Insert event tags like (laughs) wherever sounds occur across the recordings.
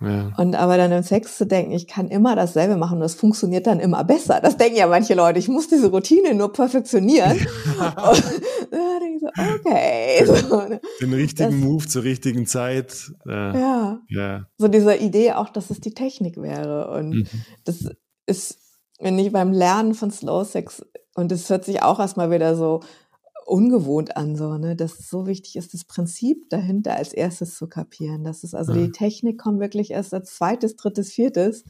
Ja. Und aber dann im Sex zu denken, ich kann immer dasselbe machen und das funktioniert dann immer besser. Das denken ja manche Leute, ich muss diese Routine nur perfektionieren. (laughs) und da denke ich so, okay. So, ne? Den richtigen Das- Move zur richtigen Zeit. Äh, ja. ja. So diese Idee auch, dass es die Technik wäre. Und Mhm. das ist, wenn ich beim Lernen von Slow Sex, und das hört sich auch erstmal wieder so ungewohnt an, so, ne, dass es so wichtig ist, das Prinzip dahinter als erstes zu kapieren. Das ist also Ja. die Technik kommt wirklich erst als zweites, drittes, viertes.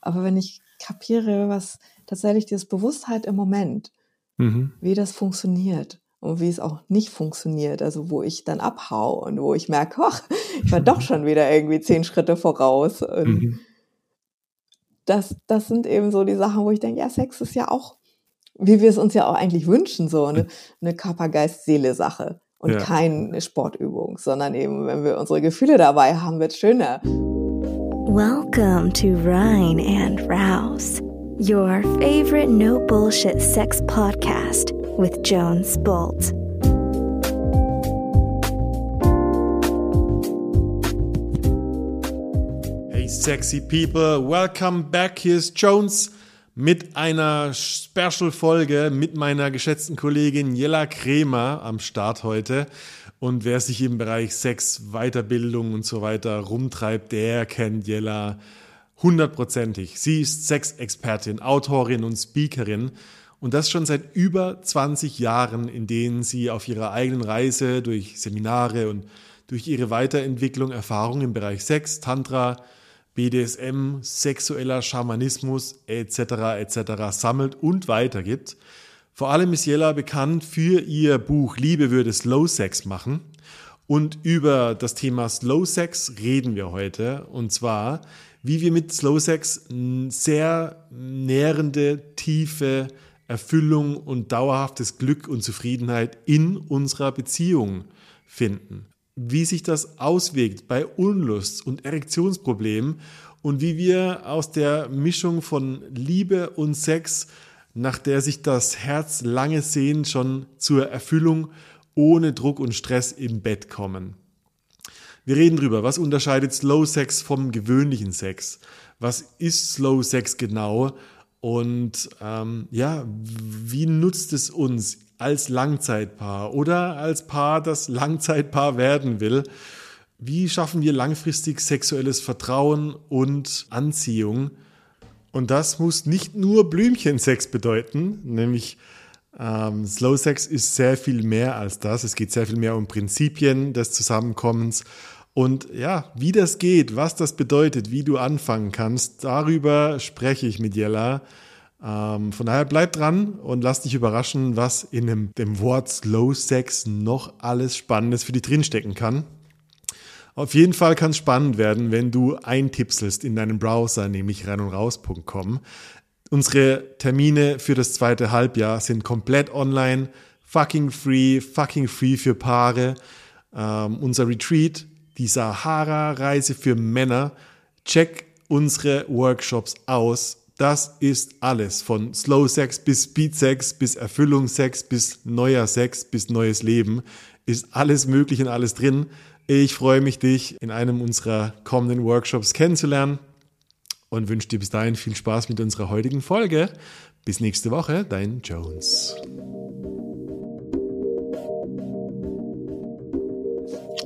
Aber wenn ich kapiere, was tatsächlich dieses Bewusstheit im Moment, Mhm. wie das funktioniert und wie es auch nicht funktioniert, also wo ich dann abhau und wo ich merke, ach, ich war doch (laughs) schon wieder irgendwie zehn Schritte voraus. Und Mhm. das, das sind eben so die Sachen, wo ich denke, ja, Sex ist ja auch, wie wir es uns ja auch eigentlich wünschen, so eine, eine Körper-Geist-Seele-Sache und Ja. keine Sportübung, sondern eben, wenn wir unsere Gefühle dabei haben, wird schöner. Welcome to Rhine and Rouse, your favorite no bullshit sex podcast with Jones Bolt. Hey sexy people, welcome back. Hier ist Jones mit einer Special-Folge mit meiner geschätzten Kollegin Jella Kremer am Start heute. Und wer sich im Bereich Sex, Weiterbildung und so weiter rumtreibt, der kennt Jella hundertprozentig. Sie ist Sexexpertin, Autorin und Speakerin. Und das schon seit über 20 Jahren, in denen sie auf ihrer eigenen Reise durch Seminare und durch ihre Weiterentwicklung Erfahrungen im Bereich Sex, Tantra, BDSM, sexueller Schamanismus etc. etc. sammelt und weitergibt. Vor allem ist Jella bekannt für ihr Buch Liebe würde Slow Sex machen. Und über das Thema Slow Sex reden wir heute. Und zwar, wie wir mit Slow Sex sehr nährende, tiefe Erfüllung und dauerhaftes Glück und Zufriedenheit in unserer Beziehung finden. Wie sich das auswirkt bei Unlust und Erektionsproblemen und wie wir aus der Mischung von Liebe und Sex, nach der sich das Herz lange sehnt, schon zur Erfüllung ohne Druck und Stress im Bett kommen. Wir reden drüber, was unterscheidet Slow Sex vom gewöhnlichen Sex? Was ist Slow Sex genau? Und ähm, ja, wie nutzt es uns als Langzeitpaar oder als Paar, das Langzeitpaar werden will? Wie schaffen wir langfristig sexuelles Vertrauen und Anziehung? Und das muss nicht nur Blümchensex bedeuten, nämlich ähm, Slow Sex ist sehr viel mehr als das. Es geht sehr viel mehr um Prinzipien des Zusammenkommens. Und ja, wie das geht, was das bedeutet, wie du anfangen kannst, darüber spreche ich mit Jella. Ähm, von daher bleib dran und lass dich überraschen, was in dem, dem Wort Slow Sex noch alles Spannendes für dich drinstecken kann. Auf jeden Fall kann es spannend werden, wenn du eintipselst in deinen Browser, nämlich rein und raus.com. Unsere Termine für das zweite Halbjahr sind komplett online, fucking free, fucking free für Paare. Ähm, unser Retreat, die Sahara-Reise für Männer. Check unsere Workshops aus. Das ist alles von Slow Sex bis Speed Sex bis Erfüllungssex bis neuer Sex bis neues Leben. Ist alles möglich und alles drin. Ich freue mich, dich in einem unserer kommenden Workshops kennenzulernen und wünsche dir bis dahin viel Spaß mit unserer heutigen Folge. Bis nächste Woche, dein Jones.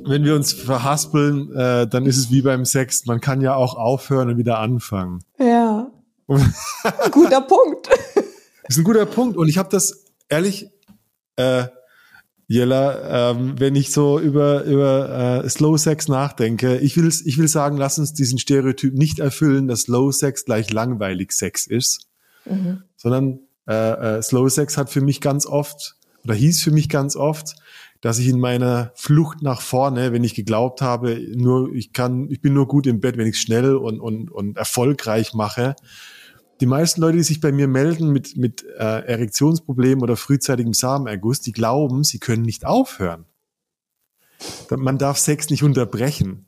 Wenn wir uns verhaspeln, äh, dann ist es wie beim Sex. Man kann ja auch aufhören und wieder anfangen. Ja. Guter Punkt. Das (laughs) ist ein guter Punkt. Und ich habe das ehrlich, äh, Jella, ähm, wenn ich so über, über äh, Slow Sex nachdenke, ich will, ich will sagen, lass uns diesen Stereotyp nicht erfüllen, dass Slow Sex gleich langweilig Sex ist, Mhm. sondern äh, äh, Slow Sex hat für mich ganz oft oder hieß für mich ganz oft, dass ich in meiner Flucht nach vorne, wenn ich geglaubt habe, nur ich kann, ich bin nur gut im Bett, wenn ich es schnell und, und, und erfolgreich mache. Die meisten Leute, die sich bei mir melden mit, mit äh, Erektionsproblemen oder frühzeitigem Samenerguss, die glauben, sie können nicht aufhören. Man darf Sex nicht unterbrechen.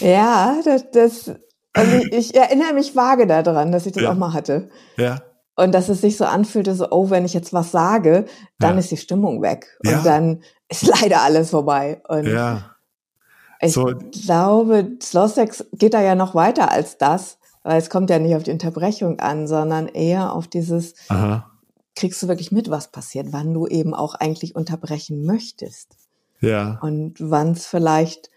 Ja, das, das also ich, ich erinnere mich vage daran, dass ich das Ja. auch mal hatte. Ja, Und dass es sich so anfühlte, so, oh, wenn ich jetzt was sage, dann Ja. ist die Stimmung weg. Und Ja. dann ist (laughs) leider alles vorbei. Und ja. Ich so. glaube, Slow Sex geht da ja noch weiter als das, weil es kommt ja nicht auf die Unterbrechung an, sondern eher auf dieses, Aha. kriegst du wirklich mit, was passiert, wann du eben auch eigentlich unterbrechen möchtest. Ja. Und wann es vielleicht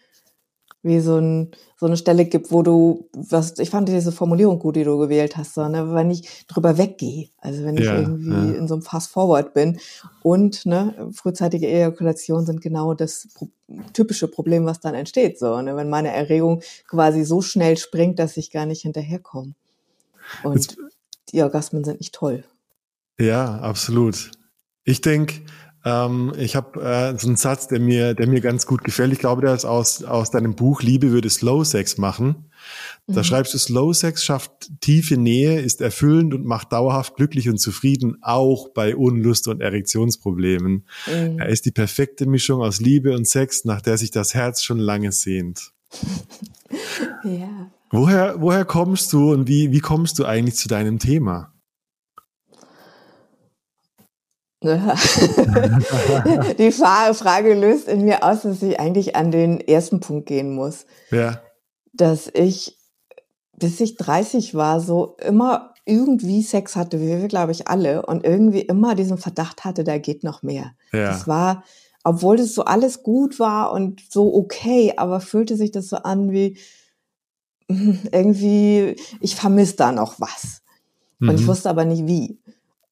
wie so, ein, so eine Stelle gibt, wo du, was, ich fand diese Formulierung gut, die du gewählt hast, so, ne, wenn ich drüber weggehe, also wenn ich ja, irgendwie ja. in so einem Fast-Forward bin und ne, frühzeitige Ejakulation sind genau das pro typische Problem, was dann entsteht, so, ne, wenn meine Erregung quasi so schnell springt, dass ich gar nicht hinterherkomme. Und Jetzt, die Orgasmen sind nicht toll. Ja, absolut. Ich denke, ähm, ich habe äh, so einen Satz, der mir, der mir ganz gut gefällt. Ich glaube, der ist aus, aus deinem Buch Liebe würde Slow Sex machen. Da mhm. schreibst du, Slow Sex schafft tiefe Nähe, ist erfüllend und macht dauerhaft glücklich und zufrieden, auch bei Unlust und Erektionsproblemen. Mhm. Er ist die perfekte Mischung aus Liebe und Sex, nach der sich das Herz schon lange sehnt. (laughs) ja. Woher, woher kommst du und wie, wie kommst du eigentlich zu deinem Thema? (laughs) die Frage löst in mir aus, dass ich eigentlich an den ersten Punkt gehen muss. Ja. Dass ich, bis ich 30 war, so immer irgendwie Sex hatte, wie wir, glaube ich, alle, und irgendwie immer diesen Verdacht hatte, da geht noch mehr. Ja. Das war, obwohl das so alles gut war und so okay, aber fühlte sich das so an wie (laughs) irgendwie, ich vermisse da noch was. Mhm. Und ich mhm. wusste aber nicht wie.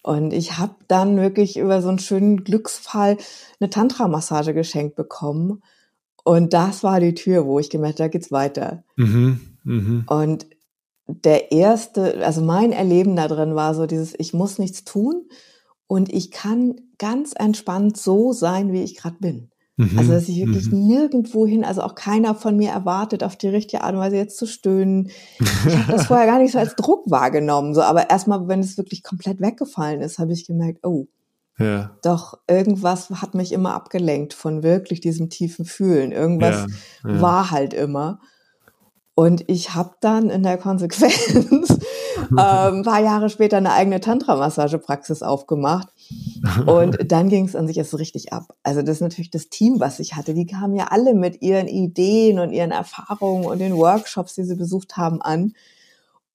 Und ich habe dann wirklich über so einen schönen Glücksfall eine Tantra-Massage geschenkt bekommen. Und das war die Tür, wo ich gemerkt habe, da geht's weiter. Mhm, mh. Und der erste, also mein Erleben da drin war so dieses, ich muss nichts tun und ich kann ganz entspannt so sein, wie ich gerade bin. Mhm. Also, dass ich wirklich mhm. nirgendwo hin, also auch keiner von mir erwartet, auf die richtige Art und Weise jetzt zu stöhnen. Ich habe das vorher gar nicht so als Druck wahrgenommen, so, aber erstmal, wenn es wirklich komplett weggefallen ist, habe ich gemerkt, oh, ja. Doch irgendwas hat mich immer abgelenkt von wirklich diesem tiefen Fühlen. Irgendwas ja, ja. war halt immer. Und ich habe dann in der Konsequenz (laughs) ähm, ein paar Jahre später eine eigene Tantra-Massagepraxis aufgemacht. Und dann ging es an sich erst richtig ab. Also das ist natürlich das Team, was ich hatte. Die kamen ja alle mit ihren Ideen und ihren Erfahrungen und den Workshops, die sie besucht haben, an.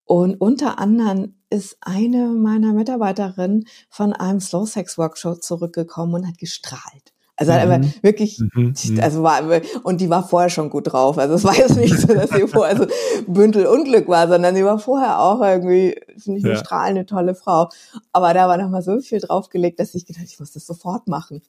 Und unter anderem ist eine meiner Mitarbeiterinnen von einem Slow Sex Workshop zurückgekommen und hat gestrahlt. Also mhm. hat wirklich, mhm. mhm. also war, und die war vorher schon gut drauf. Also es war jetzt nicht so, dass sie vorher so Bündel Unglück war, sondern sie war vorher auch irgendwie, finde ich, eine ja. strahlende, tolle Frau. Aber da war nochmal so viel draufgelegt, dass ich gedacht, ich muss das sofort machen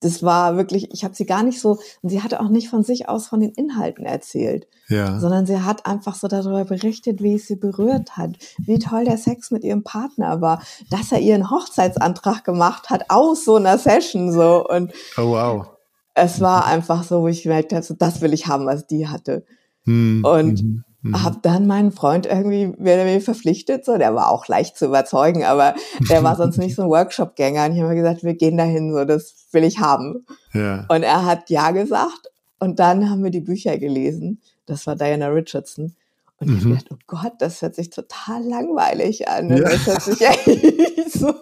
das war wirklich, ich habe sie gar nicht so, und sie hatte auch nicht von sich aus von den Inhalten erzählt, ja. sondern sie hat einfach so darüber berichtet, wie es sie berührt hat, wie toll der Sex mit ihrem Partner war, dass er ihren Hochzeitsantrag gemacht hat aus so einer Session so und oh wow. Es war einfach so, wo ich gemerkt habe, so, das will ich haben, was die hatte. Hm. Und mhm. Mhm. Hab dann meinen Freund irgendwie mehr oder weniger verpflichtet, so, der war auch leicht zu überzeugen, aber der war sonst nicht so ein (laughs) Workshop-Gänger. Und ich habe gesagt, wir gehen dahin, so, das will ich haben. Ja. Und er hat ja gesagt. Und dann haben wir die Bücher gelesen. Das war Diana Richardson. Und ich mhm. dachte, oh Gott, das hört sich total langweilig an. Ja. Das hört sich echt so.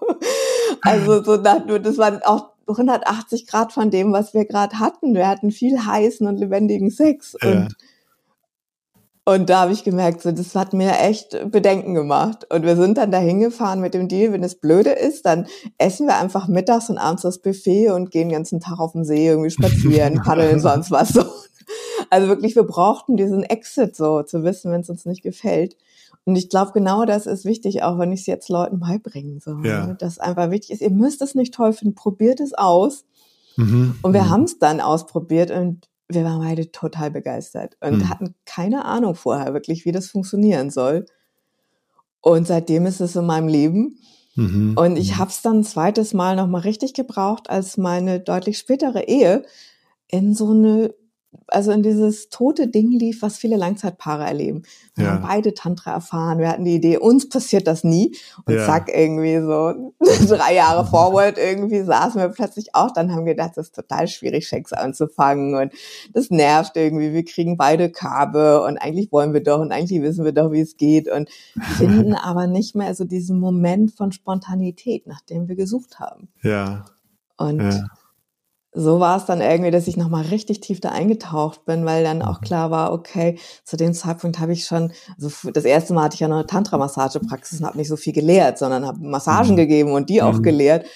Also so, das war auch 180 Grad von dem, was wir gerade hatten. Wir hatten viel heißen und lebendigen Sex. Ja. Und und da habe ich gemerkt, so, das hat mir echt Bedenken gemacht. Und wir sind dann da hingefahren mit dem Deal, wenn es blöde ist, dann essen wir einfach mittags und abends das Buffet und gehen den ganzen Tag auf dem See irgendwie spazieren, (laughs) paddeln, sonst was so. Also wirklich, wir brauchten diesen Exit so, zu wissen, wenn es uns nicht gefällt. Und ich glaube, genau das ist wichtig, auch wenn ich es jetzt Leuten beibringen soll. Ja. Das einfach wichtig ist, ihr müsst es nicht toll finden, probiert es aus. Mhm. Und wir mhm. haben es dann ausprobiert und wir waren beide total begeistert und mhm. hatten keine Ahnung vorher wirklich, wie das funktionieren soll. Und seitdem ist es in meinem Leben. Mhm. Und ich mhm. habe es dann ein zweites Mal nochmal richtig gebraucht, als meine deutlich spätere Ehe in so eine also in dieses tote Ding lief, was viele Langzeitpaare erleben. Wir ja. haben beide Tantra erfahren, wir hatten die Idee, uns passiert das nie. Und ja. zack, irgendwie so (laughs) drei Jahre forward irgendwie saßen wir plötzlich auch dann haben gedacht, das ist total schwierig, Sex anzufangen und das nervt irgendwie, wir kriegen beide Karbe und eigentlich wollen wir doch und eigentlich wissen wir doch, wie es geht und (laughs) finden aber nicht mehr so diesen Moment von Spontanität, nach dem wir gesucht haben. Ja. Und ja so war es dann irgendwie, dass ich nochmal richtig tief da eingetaucht bin, weil dann auch mhm. klar war, okay, zu dem Zeitpunkt habe ich schon, also das erste Mal hatte ich ja noch eine Tantra-Massagepraxis und habe nicht so viel gelehrt, sondern habe Massagen mhm. gegeben und die auch mhm. gelehrt.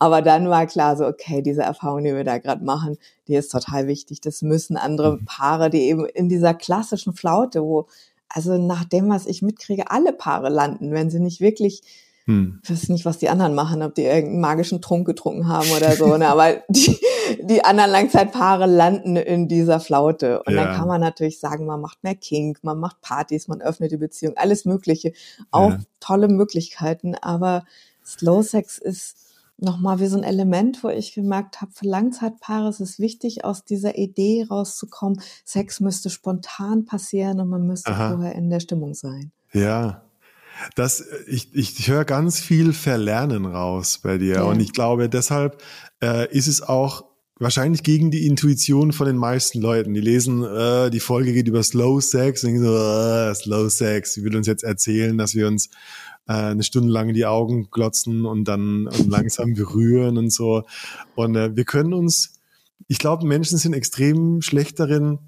Aber dann war klar so, okay, diese Erfahrung, die wir da gerade machen, die ist total wichtig. Das müssen andere mhm. Paare, die eben in dieser klassischen Flaute, wo, also nach dem, was ich mitkriege, alle Paare landen, wenn sie nicht wirklich hm. Ich weiß nicht, was die anderen machen, ob die irgendeinen magischen Trunk getrunken haben oder so, ne? aber (laughs) die, die anderen Langzeitpaare landen in dieser Flaute. Und ja. dann kann man natürlich sagen, man macht mehr Kink, man macht Partys, man öffnet die Beziehung, alles Mögliche. Auch ja. tolle Möglichkeiten, aber Slow Sex ist nochmal wie so ein Element, wo ich gemerkt habe, für Langzeitpaare ist es wichtig, aus dieser Idee rauszukommen, Sex müsste spontan passieren und man müsste Aha. vorher in der Stimmung sein. Ja, das, ich, ich höre ganz viel Verlernen raus bei dir. Ja. Und ich glaube, deshalb äh, ist es auch wahrscheinlich gegen die Intuition von den meisten Leuten. Die lesen, äh, die Folge geht über Slow Sex und denken so, äh, Slow Sex. Sie will uns jetzt erzählen, dass wir uns äh, eine Stunde lang in die Augen glotzen und dann und langsam berühren und so. Und äh, wir können uns, ich glaube, Menschen sind extrem schlecht darin,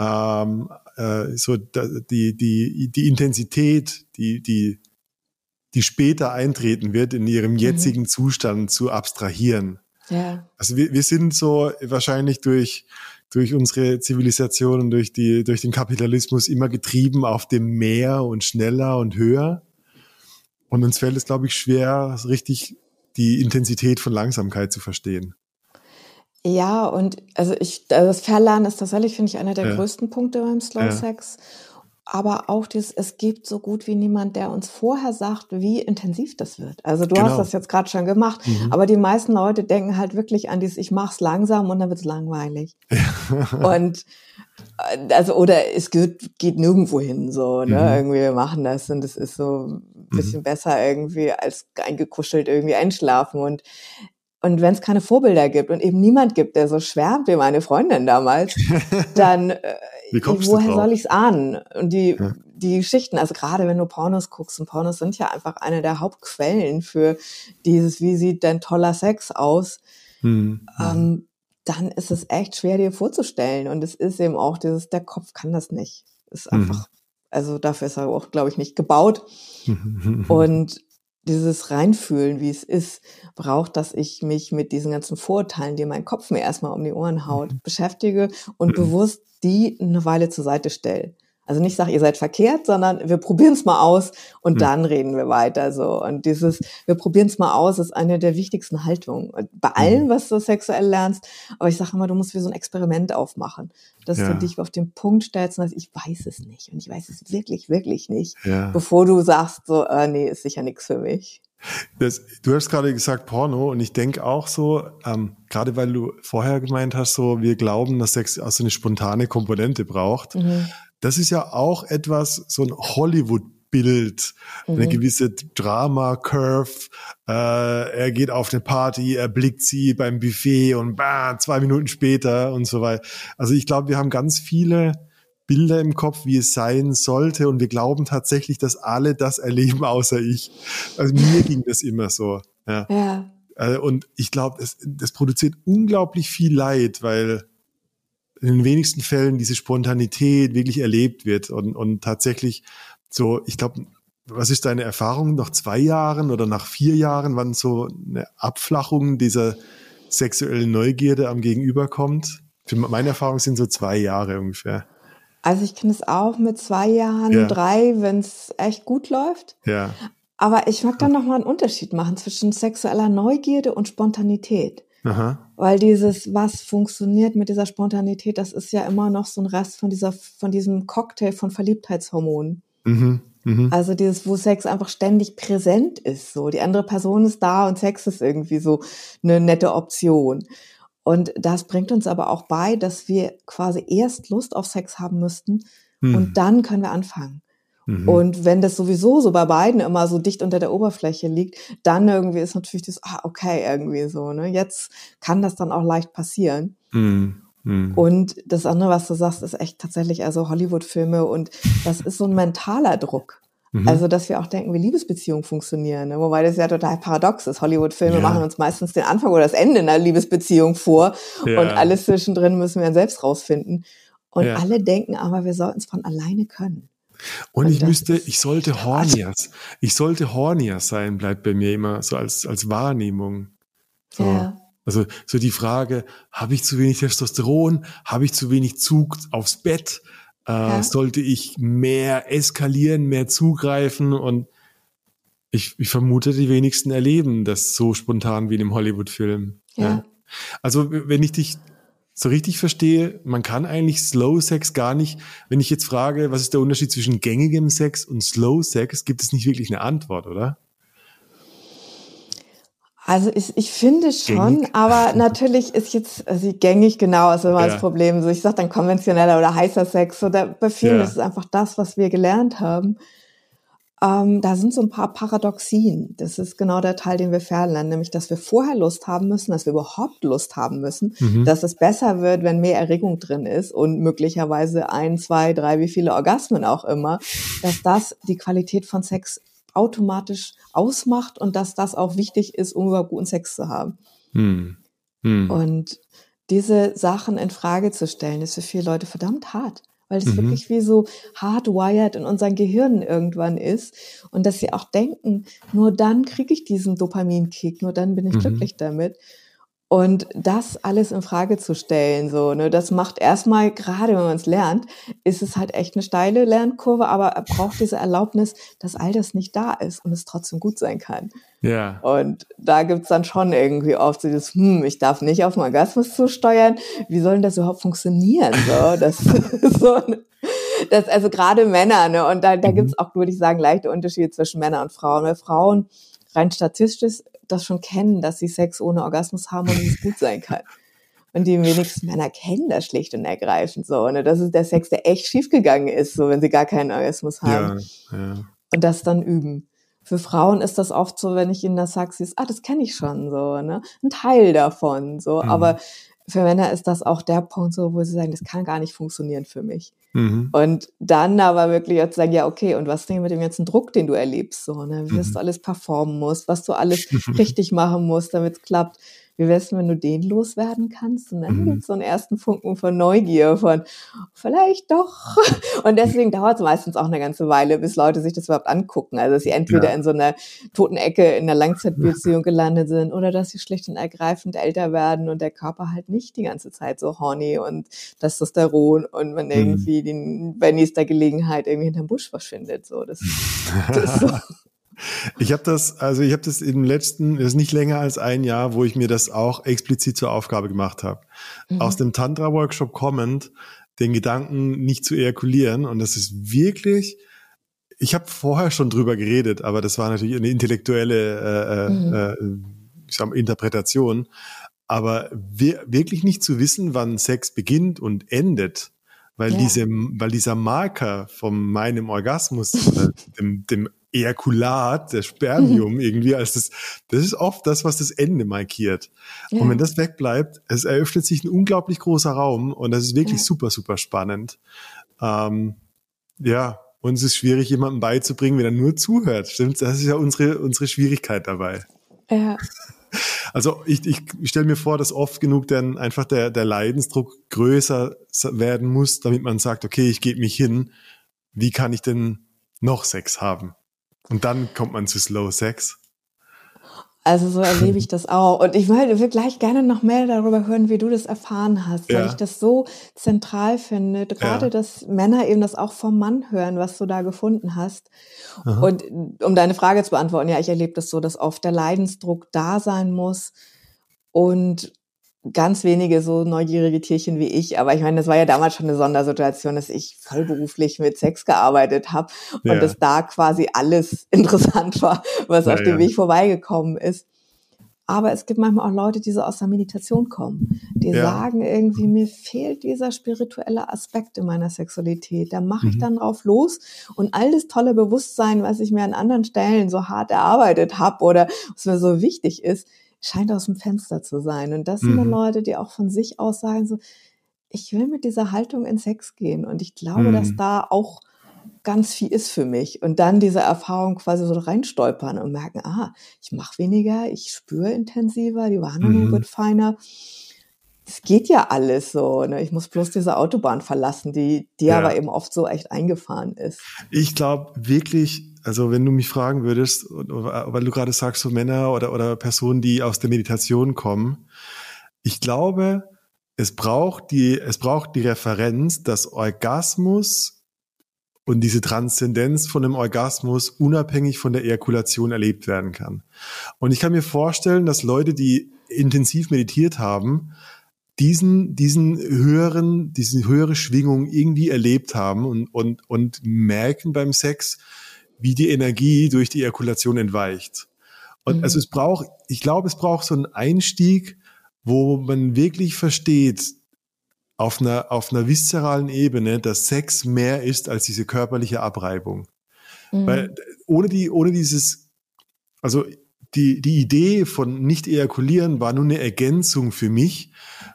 ähm, äh, so die, die, die Intensität, die, die, die später eintreten wird, in ihrem mhm. jetzigen mhm. Zustand zu abstrahieren. Ja. Also wir, wir sind so wahrscheinlich durch, durch unsere Zivilisation und durch, die, durch den Kapitalismus immer getrieben auf dem Mehr und schneller und höher. Und uns fällt es, glaube ich, schwer, richtig die Intensität von Langsamkeit zu verstehen. Ja, und also ich, also das Verlernen ist tatsächlich, finde ich, einer der ja. größten Punkte beim Slow Sex. Ja. Aber auch dieses, es gibt so gut wie niemand, der uns vorher sagt, wie intensiv das wird. Also du genau. hast das jetzt gerade schon gemacht, mhm. aber die meisten Leute denken halt wirklich an dieses, ich mach's langsam und dann wird's langweilig. (laughs) Und äh, also, oder es geht, geht nirgendwo hin, so, ne? Mhm. Irgendwie, wir machen das und es ist so ein bisschen mhm. besser irgendwie als eingekuschelt irgendwie einschlafen. Und und wenn es keine Vorbilder gibt und eben niemand gibt, der so schwärmt wie meine Freundin damals, (laughs) dann äh, woher soll ich es ahnen? Und die, ja. die Geschichten, also gerade wenn du Pornos guckst, und Pornos sind ja einfach eine der Hauptquellen für dieses, wie sieht denn toller Sex aus, hm. ähm, dann ist es echt schwer dir vorzustellen. Und es ist eben auch dieses, der Kopf kann das nicht. Ist mhm. einfach, mhm. also dafür ist er auch, glaube ich, nicht gebaut. (laughs) und dieses Reinfühlen, wie es ist, braucht, dass ich mich mit diesen ganzen Vorurteilen, die mein Kopf mir erstmal um die Ohren haut, mhm. beschäftige und mhm. bewusst die eine Weile zur Seite stelle. Also nicht sage, ihr seid verkehrt, sondern wir probieren es mal aus und mhm. dann reden wir weiter so. Und dieses, wir probieren es mal aus, ist eine der wichtigsten Haltungen. Bei allem, mhm. was du sexuell lernst. Aber ich sage immer, du musst wie so ein Experiment aufmachen, dass ja. du dich auf den Punkt stellst und sagst, ich weiß es nicht. Und ich weiß es wirklich, wirklich nicht. Ja. Bevor du sagst, so, äh, nee, ist sicher nichts für mich. Das, du hast gerade gesagt Porno und ich denke auch so, ähm, gerade weil du vorher gemeint hast, so wir glauben, dass Sex auch so eine spontane Komponente braucht. Mhm das ist ja auch etwas, so ein Hollywood-Bild, mhm. eine gewisse Drama-Curve. Äh, er geht auf eine Party, er blickt sie beim Buffet und bah, zwei Minuten später und so weiter. Also ich glaube, wir haben ganz viele Bilder im Kopf, wie es sein sollte und wir glauben tatsächlich, dass alle das erleben, außer ich. Also mir (laughs) ging das immer so. Ja. ja. Äh, und ich glaube, das, das produziert unglaublich viel Leid, weil in den wenigsten Fällen diese Spontanität wirklich erlebt wird und, und tatsächlich so, ich glaube, was ist deine Erfahrung nach zwei Jahren oder nach vier Jahren, wann so eine Abflachung dieser sexuellen Neugierde am Gegenüber kommt? Für meine Erfahrung sind so zwei Jahre ungefähr. Also ich kenne es auch mit zwei Jahren, ja. drei, wenn es echt gut läuft. Ja. Aber ich mag dann nochmal einen Unterschied machen zwischen sexueller Neugierde und Spontanität. Aha. Weil dieses, was funktioniert mit dieser Spontanität, das ist ja immer noch so ein Rest von dieser, von diesem Cocktail von Verliebtheitshormonen. Mhm. Mhm. Also dieses, wo Sex einfach ständig präsent ist, so. Die andere Person ist da und Sex ist irgendwie so eine nette Option. Und das bringt uns aber auch bei, dass wir quasi erst Lust auf Sex haben müssten mhm. und dann können wir anfangen. Mhm. Und wenn das sowieso so bei beiden immer so dicht unter der Oberfläche liegt, dann irgendwie ist natürlich das, ah, okay, irgendwie so, ne? Jetzt kann das dann auch leicht passieren. Mhm. mhm. Und das andere, was du sagst, ist echt tatsächlich also Hollywood-Filme und das ist so ein mentaler Druck. Mhm. Also, dass wir auch denken, wie Liebesbeziehungen funktionieren. Ne? Wobei das ja total paradox ist. Hollywood-Filme ja. machen uns meistens den Anfang oder das Ende einer Liebesbeziehung vor. Ja. Und alles zwischendrin müssen wir selbst rausfinden. Und ja. alle denken aber, wir sollten es von alleine können. Und, und ich müsste, ich sollte Hornias, ich sollte Hornias sein, bleibt bei mir immer so als, als Wahrnehmung. So. Ja. Also so die Frage, habe ich zu wenig Testosteron? Habe ich zu wenig Zug aufs Bett? Äh, ja. Sollte ich mehr eskalieren, mehr zugreifen? Und ich, ich vermute, die wenigsten erleben das so spontan wie in einem Hollywood-Film. Ja. ja. Also wenn ich dich so richtig verstehe, man kann eigentlich Slow Sex gar nicht, wenn ich jetzt frage, was ist der Unterschied zwischen gängigem Sex und Slow Sex, gibt es nicht wirklich eine Antwort, oder? Also ich, ich finde schon, gängig. aber (laughs) natürlich ist jetzt also gängig genau ist immer ja. das Problem. So ich sage dann konventioneller oder heißer Sex. Oder bei vielen ja. ist es einfach das, was wir gelernt haben. Ähm, da sind so ein paar Paradoxien. Das ist genau der Teil, den wir verlernen, nämlich, dass wir vorher Lust haben müssen, dass wir überhaupt Lust haben müssen, mhm. dass es besser wird, wenn mehr Erregung drin ist und möglicherweise ein, zwei, drei, wie viele Orgasmen auch immer, dass das die Qualität von Sex automatisch ausmacht und dass das auch wichtig ist, um überhaupt guten Sex zu haben. Hm. Hm. Und diese Sachen in Frage zu stellen, ist für viele Leute verdammt hart, weil es mhm. wirklich wie so hardwired in unseren Gehirnen irgendwann ist und dass sie auch denken, nur dann kriege ich diesen Dopaminkick, nur dann bin ich mhm. glücklich damit. Und das alles in Frage zu stellen, so, ne, das macht erstmal, gerade wenn man es lernt, ist es halt echt eine steile Lernkurve, aber er braucht diese Erlaubnis, dass all das nicht da ist und es trotzdem gut sein kann. Ja. Und da gibt's dann schon irgendwie oft dieses, hm, ich darf nicht auf Orgasmus zusteuern. Wie soll denn das überhaupt funktionieren? So, das, (laughs) so, das also gerade Männer, ne? Und da, da mhm. gibt's auch, würde ich sagen, leichte Unterschiede zwischen Männern und Frauen. Weil Frauen rein statistisch das schon kennen, dass sie Sex ohne Orgasmus haben und es gut sein kann. Und die wenigsten Männer kennen das schlicht und ergreifend so. Ne? Das ist der Sex, der echt schiefgegangen ist, so wenn sie gar keinen Orgasmus haben. Ja, ja. Und das dann üben. Für Frauen ist das oft so, wenn ich ihnen das sage, sie ist, ah, das kenne ich schon so, ne? Ein Teil davon. so. Mhm. Aber für Männer ist das auch der Punkt, so, wo sie sagen, das kann gar nicht funktionieren für mich. Mhm. Und dann aber wirklich jetzt sagen, ja, okay, und was ist denn mit dem ganzen Druck, den du erlebst, so, ne? Wie mhm. du alles performen musst, was du alles (laughs) richtig machen musst, damit es klappt wie wär's, wenn du den loswerden kannst? Und dann mhm. gibt's so einen ersten Funken von Neugier, von vielleicht doch. (laughs) Und deswegen dauert es meistens auch eine ganze Weile, bis Leute sich das überhaupt angucken. Also dass sie entweder ja. in so einer toten Ecke in einer Langzeitbeziehung (laughs) gelandet sind oder dass sie schlicht und ergreifend älter werden und der Körper halt nicht die ganze Zeit so horny und Testosteron und man mhm. irgendwie den, bei nächster Gelegenheit irgendwie hinterm Busch verschwindet. So, das, das ist so. (laughs) Ich habe das, also ich habe das im letzten, das ist nicht länger als ein Jahr, wo ich mir das auch explizit zur Aufgabe gemacht habe. Mhm. Aus dem Tantra-Workshop kommend, den Gedanken nicht zu ejakulieren. Und das ist wirklich, ich habe vorher schon drüber geredet, aber das war natürlich eine intellektuelle äh, äh mhm. äh, ich sag Interpretation. Aber wir, wirklich nicht zu wissen, wann Sex beginnt und endet, weil, ja. diese, weil dieser Marker von meinem Orgasmus, (laughs) dem, dem Ejakulat, der Spermium mhm. irgendwie als das, das ist oft das, was das Ende markiert. Ja. Und wenn das wegbleibt, es eröffnet sich ein unglaublich großer Raum und das ist wirklich ja. super, super spannend. Ähm, ja, und es ist schwierig, jemandem beizubringen, wenn er nur zuhört. Stimmt, das ist ja unsere, unsere Schwierigkeit dabei. Ja. (laughs) Also ich, ich stelle mir vor, dass oft genug dann einfach der, der Leidensdruck größer werden muss, damit man sagt, okay, ich gebe mich hin. Wie kann ich denn noch Sex haben? Und dann kommt man zu Slow Sex. Also so erlebe ich das auch. Und ich will gleich gerne noch mehr darüber hören, wie du das erfahren hast, ja. weil ich das so zentral finde. Gerade, ja. dass Männer eben das auch vom Mann hören, was du da gefunden hast. Aha. Und um deine Frage zu beantworten, ja, ich erlebe das so, dass oft der Leidensdruck da sein muss und ganz wenige so neugierige Tierchen wie ich. Aber ich meine, das war ja damals schon eine Sondersituation, dass ich vollberuflich mit Sex gearbeitet habe und ja. dass da quasi alles (laughs) interessant war, was ja, auf dem ja. Weg vorbeigekommen ist. Aber es gibt manchmal auch Leute, die so aus der Meditation kommen, die sagen irgendwie, mir fehlt dieser spirituelle Aspekt in meiner Sexualität. Da mache ich mhm. dann drauf los und all das tolle Bewusstsein, was ich mir an anderen Stellen so hart erarbeitet habe oder was mir so wichtig ist, scheint aus dem Fenster zu sein. Und das sind dann mhm. Leute, die auch von sich aus sagen so, ich will mit dieser Haltung in Sex gehen. Und ich glaube, mhm. dass da auch ganz viel ist für mich. Und dann diese Erfahrung quasi so reinstolpern und merken, ah, ich mache weniger, ich spüre intensiver, die Wahrnehmung mhm. wird feiner. Es geht ja alles so. Ne? Ich muss bloß diese Autobahn verlassen, die, die ja. aber eben oft so echt eingefahren ist. Ich glaube wirklich, also wenn du mich fragen würdest, weil du gerade sagst, so Männer oder, oder Personen, die aus der Meditation kommen, ich glaube, es braucht die, es braucht die Referenz, dass Orgasmus und diese Transzendenz von dem Orgasmus unabhängig von der Ejakulation erlebt werden kann. Und ich kann mir vorstellen, dass Leute, die intensiv meditiert haben, diesen, diesen höheren, diesen höhere Schwingung irgendwie erlebt haben und, und, und merken beim Sex, wie die Energie durch die Ejakulation entweicht. Und mhm. also es braucht, ich glaube, es braucht so einen Einstieg, wo man wirklich versteht, auf einer, auf einer viszeralen Ebene, dass Sex mehr ist als diese körperliche Abreibung. Mhm. Weil ohne die, ohne dieses, also die, die Idee von nicht ejakulieren war nur eine Ergänzung für mich,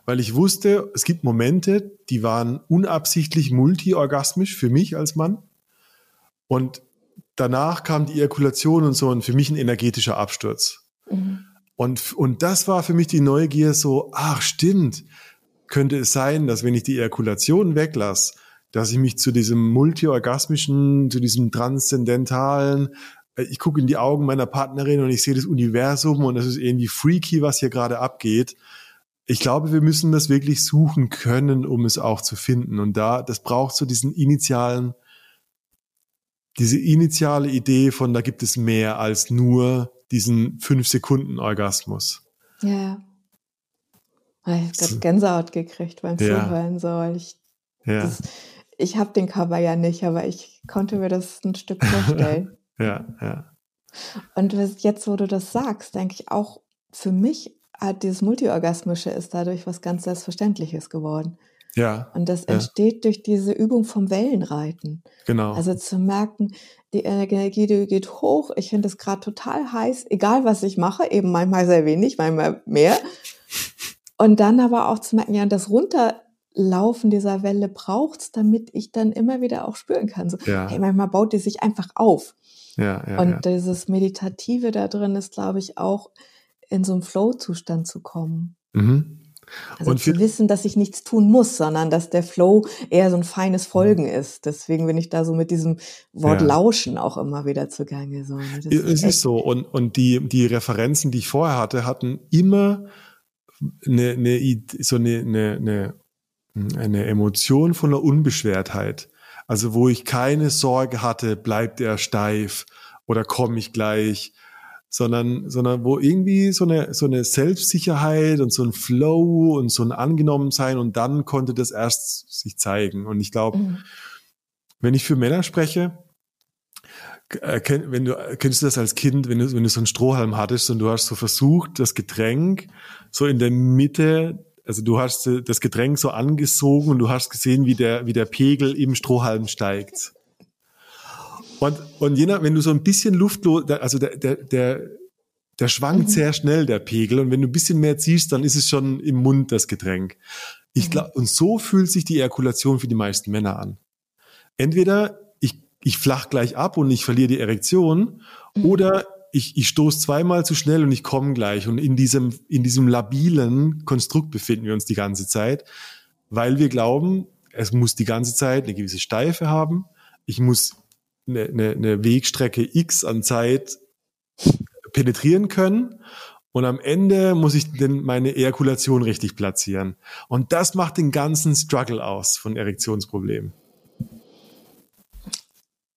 weil ich wusste, es gibt Momente, die waren unabsichtlich multiorgasmisch für mich als Mann. Und danach kam die Ejakulation und so und für mich ein energetischer Absturz. Mhm. Und, und das war für mich die Neugier so, ach stimmt, könnte es sein, dass wenn ich die Ejakulation weglasse, dass ich mich zu diesem multiorgasmischen, zu diesem transzendentalen, äh, ich gucke in die Augen meiner Partnerin und ich sehe das Universum und es ist irgendwie freaky, was hier gerade abgeht. Ich glaube, wir müssen das wirklich suchen können, um es auch zu finden. Und da, das braucht so diesen initialen, diese initiale Idee von, da gibt es mehr als nur diesen fünf Sekunden Orgasmus. Ja. Ich habe Gänsehaut gekriegt beim ja. Zuhören, so, weil ich, ja. ich habe den Cover ja nicht, aber ich konnte mir das ein Stück vorstellen. (laughs) ja, ja. Und jetzt, wo du das sagst, denke ich auch, für mich hat dieses Multiorgasmische ist dadurch was ganz Selbstverständliches geworden. Ja. Und das entsteht ja. durch diese Übung vom Wellenreiten. Genau. Also zu merken, die Energie die geht hoch, ich finde es gerade total heiß, egal was ich mache, eben manchmal sehr wenig, manchmal mehr. Und dann aber auch zu merken, ja, das Runterlaufen dieser Welle braucht's, damit ich dann immer wieder auch spüren kann. So, ja. hey, manchmal baut die sich einfach auf. Ja, ja, und ja. dieses Meditative da drin ist, glaube ich, auch in so einen Flow-Zustand zu kommen. Mhm. Also und zu wissen, dass ich nichts tun muss, sondern dass der Flow eher so ein feines Folgen mhm. ist. Deswegen bin ich da so mit diesem Wort ja. Lauschen auch immer wieder zugange. So, ne? es ist so. Und, und die, die Referenzen, die ich vorher hatte, hatten immer eine, eine, so eine, eine, eine Emotion von der Unbeschwertheit. Also wo ich keine Sorge hatte, bleibt er steif oder komme ich gleich, sondern, sondern wo irgendwie so eine, so eine Selbstsicherheit und so ein Flow und so ein Angenommensein und dann konnte das erst sich zeigen. Und ich glaube, mhm. wenn ich für Männer spreche, äh, wenn du, kennst du das als Kind, wenn du, wenn du so einen Strohhalm hattest und du hast so versucht, das Getränk so in der Mitte, also du hast das Getränk so angesogen und du hast gesehen, wie der, wie der Pegel im Strohhalm steigt. Und, und je nach, wenn du so ein bisschen luftlos, also der, der, der, der schwankt mhm. sehr schnell, der Pegel. Und wenn du ein bisschen mehr ziehst, dann ist es schon im Mund, das Getränk. Ich glaub, und so fühlt sich die Ejakulation für die meisten Männer an. Entweder ich flach gleich ab und ich verliere die Erektion mhm. oder ich, ich stoße zweimal zu schnell und ich komme gleich. Und in diesem, in diesem labilen Konstrukt befinden wir uns die ganze Zeit, weil wir glauben, es muss die ganze Zeit eine gewisse Steife haben. Ich muss eine, eine, eine Wegstrecke X an Zeit penetrieren können. Und am Ende muss ich denn meine Ejakulation richtig platzieren. Und das macht den ganzen Struggle aus von Erektionsproblemen.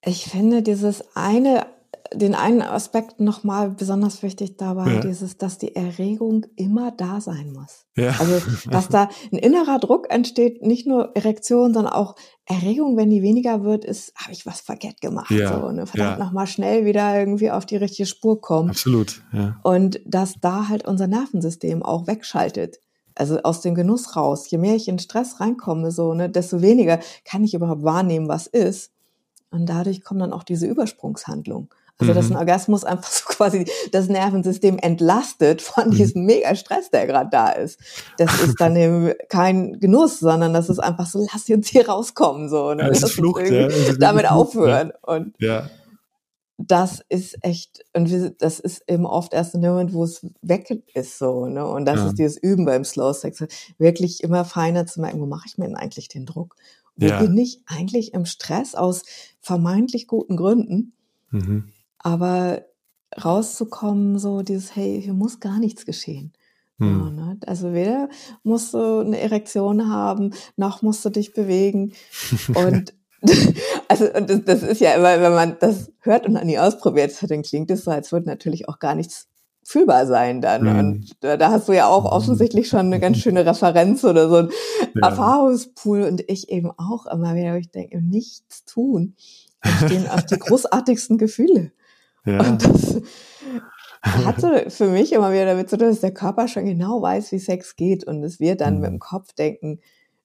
Ich finde dieses eine, den einen Aspekt nochmal besonders wichtig dabei, ja. dieses, dass die Erregung immer da sein muss. Ja. Also, dass da ein innerer Druck entsteht, nicht nur Erektion, sondern auch Erregung, wenn die weniger wird, ist, habe ich was verkehrt gemacht. Ja. So, ne? Verdammt ja. nochmal schnell wieder irgendwie auf die richtige Spur kommen. Absolut, ja. Und dass da halt unser Nervensystem auch wegschaltet also aus dem Genuss raus. Je mehr ich in Stress reinkomme, so, ne, desto weniger kann ich überhaupt wahrnehmen, was ist. Und dadurch kommt dann auch diese Übersprungshandlung. Also, dass ein Orgasmus einfach so quasi das Nervensystem entlastet von diesem mega Stress, der gerade da ist. Das ist dann (laughs) eben kein Genuss, sondern das ist einfach so, lass uns hier rauskommen, so. Ne? Ja, es ist Flucht, ja. Ist damit Flucht, aufhören. Und Ja. das ist echt, und wir, das ist eben oft erst in dem Moment, wo es weg ist, so, ne? Und das Ja. ist dieses Üben beim Slow Sex, wirklich immer feiner zu merken, wo mache ich mir denn eigentlich den Druck? Wo Ja. bin ich eigentlich im Stress aus vermeintlich guten Gründen? Mhm. Aber rauszukommen, so dieses, hey, hier muss gar nichts geschehen. So, Mhm. ne? Also weder musst du eine Erektion haben, noch musst du dich bewegen. (laughs) Und (laughs) also und das, das ist ja immer, wenn man das hört und dann nie ausprobiert, dann klingt es so, als würde natürlich auch gar nichts fühlbar sein dann. Mhm. Und da, da hast du ja auch offensichtlich schon eine ganz schöne Referenz oder so ein Ja. Erfahrungspool und ich eben auch immer wieder, wo ich denke, nichts tun entstehen (laughs) auch die großartigsten Gefühle. Ja. Und das hatte für mich immer wieder damit zu tun, dass der Körper schon genau weiß, wie Sex geht und dass wir dann Mhm. mit dem Kopf denken,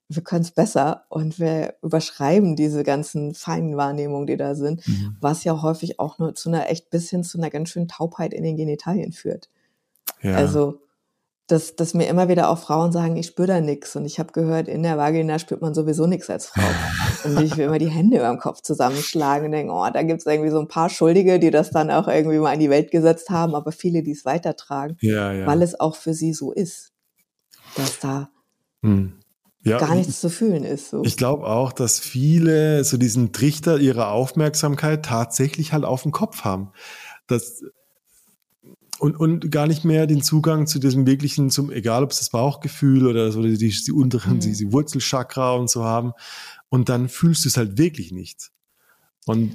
wir können es besser und wir überschreiben diese ganzen feinen Wahrnehmungen, die da sind, Mhm. was ja häufig auch nur zu einer echt bis hin zu einer ganz schönen Taubheit in den Genitalien führt. ja. Also, dass, dass mir immer wieder auch Frauen sagen, ich spüre da nix. Und ich habe gehört, in der Vagina spürt man sowieso nichts als Frau. (laughs) Und ich will immer die Hände über dem Kopf zusammenschlagen und denken, oh, da gibt's irgendwie so ein paar Schuldige, die das dann auch irgendwie mal in die Welt gesetzt haben, aber viele, die es weitertragen, ja, ja. weil es auch für sie so ist, dass da Mhm. ja, gar ich- nichts zu fühlen ist. So. Ich glaube auch, dass viele so diesen Trichter ihrer Aufmerksamkeit tatsächlich halt auf dem Kopf haben. Das, und, und gar nicht mehr den Zugang zu diesem wirklichen, zum, egal ob es das Bauchgefühl oder so, die, die unteren, Mhm. diese Wurzelchakra und so haben. Und dann fühlst du es halt wirklich nicht. Und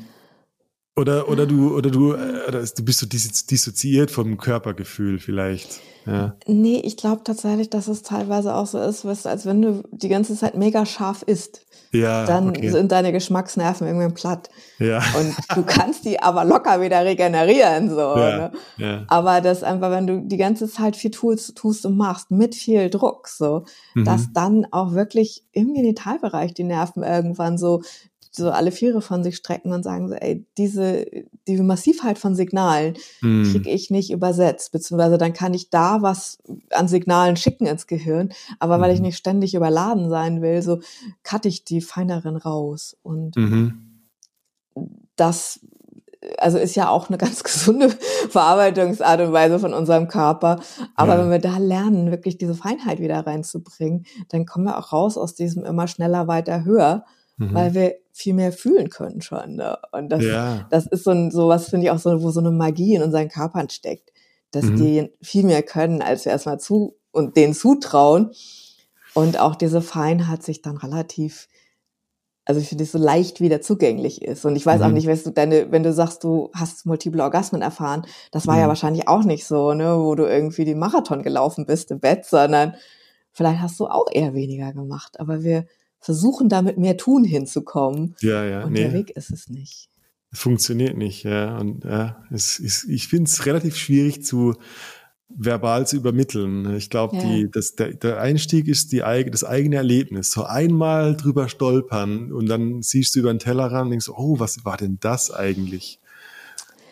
oder, oder du, oder du, äh, oder du bist so dis dissoziiert vom Körpergefühl vielleicht. Ja. Nee, ich glaube tatsächlich, dass es teilweise auch so ist, du, als wenn du die ganze Zeit mega scharf isst, Ja, dann okay. sind deine Geschmacksnerven irgendwann platt. ja. Und du kannst die aber locker wieder regenerieren, so. ja, Ne? ja. Aber das einfach, wenn du die ganze Zeit viel tust, tust und machst, mit viel Druck, so, Mhm. dass dann auch wirklich im Genitalbereich die Nerven irgendwann so, so alle Viere von sich strecken und sagen so, ey, diese, die Massivheit von Signalen Mhm. kriege ich nicht übersetzt, beziehungsweise dann kann ich da was an Signalen schicken ins Gehirn, aber weil ich Mhm. nicht ständig überladen sein will, so cutte ich die feineren raus und Mhm. das also ist ja auch eine (laughs) ganz gesunde Verarbeitungsart und Weise von unserem Körper. Aber Ja. wenn wir da lernen, wirklich diese Feinheit wieder reinzubringen, dann kommen wir auch raus aus diesem immer schneller, weiter, höher, Mhm. weil wir viel mehr fühlen können schon. Ne? Und das, ja. das ist so ein, sowas finde ich auch so, wo so eine Magie in unseren Körpern steckt, dass Mhm. die viel mehr können, als wir erstmal zu und denen zutrauen. Und auch diese Feinheit sich dann relativ, also ich finde es so leicht wieder zugänglich ist. Und ich weiß auch Mhm. nicht, weißt du, deine, wenn du sagst, du hast multiple Orgasmen erfahren, das war ja Mhm. wahrscheinlich auch nicht so, ne, wo du irgendwie die Marathon gelaufen bist im Bett, sondern vielleicht hast du auch eher weniger gemacht. Aber wir versuchen da mit mehr Tun hinzukommen. Ja, ja, Und nee. der Weg ist es nicht. funktioniert nicht, ja. Und ja, es ist, ich finde es relativ schwierig zu verbal zu übermitteln. Ich glaube, Ja. die, das, der, der Einstieg ist die, das eigene Erlebnis. So einmal drüber stolpern und dann siehst du über den Tellerrand und denkst, oh, was war denn das eigentlich?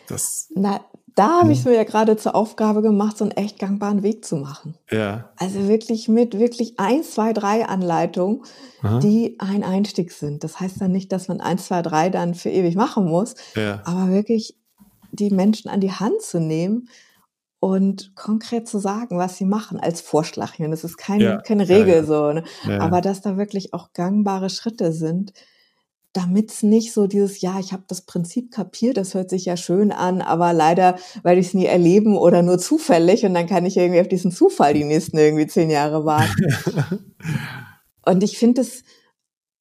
Das, Na, da habe ich Mhm. mir ja gerade zur Aufgabe gemacht, so einen echt gangbaren Weg zu machen. ja. Also wirklich mit wirklich eins, zwei, drei Anleitungen, Aha. die ein Einstieg sind. Das heißt dann nicht, dass man eins, zwei, drei dann für ewig machen muss, ja. aber wirklich die Menschen an die Hand zu nehmen und konkret zu sagen, was sie machen als Vorschlag. hier. Das ist kein, Ja, keine Regel ja. so, ne? aber dass da wirklich auch gangbare Schritte sind, damit es nicht so dieses, ja, ich habe das Prinzip kapiert, das hört sich ja schön an, aber leider werde ich es nie erleben oder nur zufällig und dann kann ich irgendwie auf diesen Zufall die nächsten irgendwie zehn Jahre warten. (laughs) und ich finde es,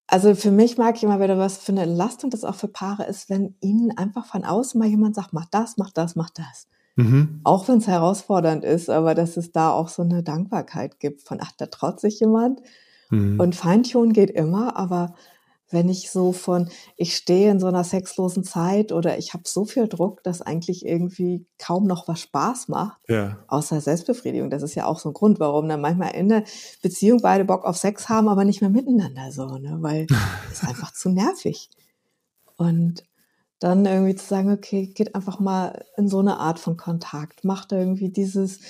also für mich mag ich immer wieder, was für eine Entlastung das auch für Paare ist, wenn ihnen einfach von außen mal jemand sagt, mach das, mach das, mach das. Mhm. Auch wenn es herausfordernd ist, aber dass es da auch so eine Dankbarkeit gibt von, ach, da traut sich jemand. Mhm. Und Feintun geht immer, aber wenn ich so von, ich stehe in so einer sexlosen Zeit oder ich habe so viel Druck, dass eigentlich irgendwie kaum noch was Spaß macht, ja. außer Selbstbefriedigung. Das ist ja auch so ein Grund, warum dann manchmal in der Beziehung beide Bock auf Sex haben, aber nicht mehr miteinander so, ne? weil (laughs) es einfach zu nervig. Und dann irgendwie zu sagen, okay, geht einfach mal in so eine Art von Kontakt, macht irgendwie dieses,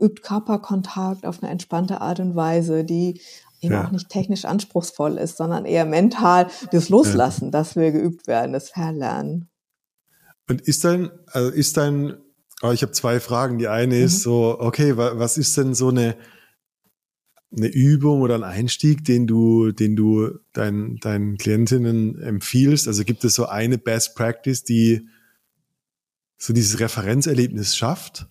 übt Körperkontakt auf eine entspannte Art und Weise, die eben ja. auch nicht technisch anspruchsvoll ist, sondern eher mental das Loslassen, ja. das wir geübt werden, das Verlernen. Und ist dein, also ist dein, oh, ich habe zwei Fragen. Die eine mhm. ist so, okay, was ist denn so eine, eine Übung oder ein Einstieg, den du, den du deinen, deinen Klientinnen empfiehlst? Also gibt es so eine Best Practice, die so dieses Referenzerlebnis schafft?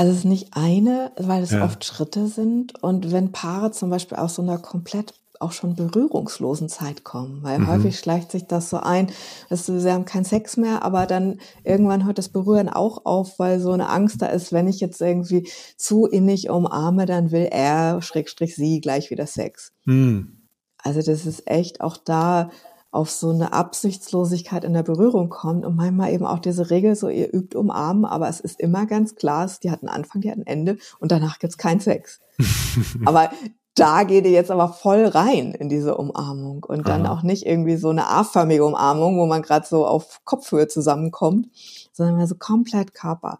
Also es ist nicht eine, weil es ja. oft Schritte sind. Und wenn Paare zum Beispiel aus so einer komplett auch schon berührungslosen Zeit kommen, weil mhm. häufig schleicht sich das so ein, dass sie haben keinen Sex mehr, aber dann irgendwann hört das Berühren auch auf, weil so eine Angst da ist, wenn ich jetzt irgendwie zu innig umarme, dann will er, Schrägstrich sie, gleich wieder Sex. Mhm. Also das ist echt auch da auf so eine Absichtslosigkeit in der Berührung kommt und manchmal eben auch diese Regel, so ihr übt umarmen, aber es ist immer ganz klar, die hat einen Anfang, die hat ein Ende und danach gibt's keinen Sex. (laughs) aber da geht ihr jetzt aber voll rein in diese Umarmung und dann Aha. auch nicht irgendwie so eine A-förmige Umarmung, wo man gerade so auf Kopfhöhe zusammenkommt, sondern mal so komplett Körper.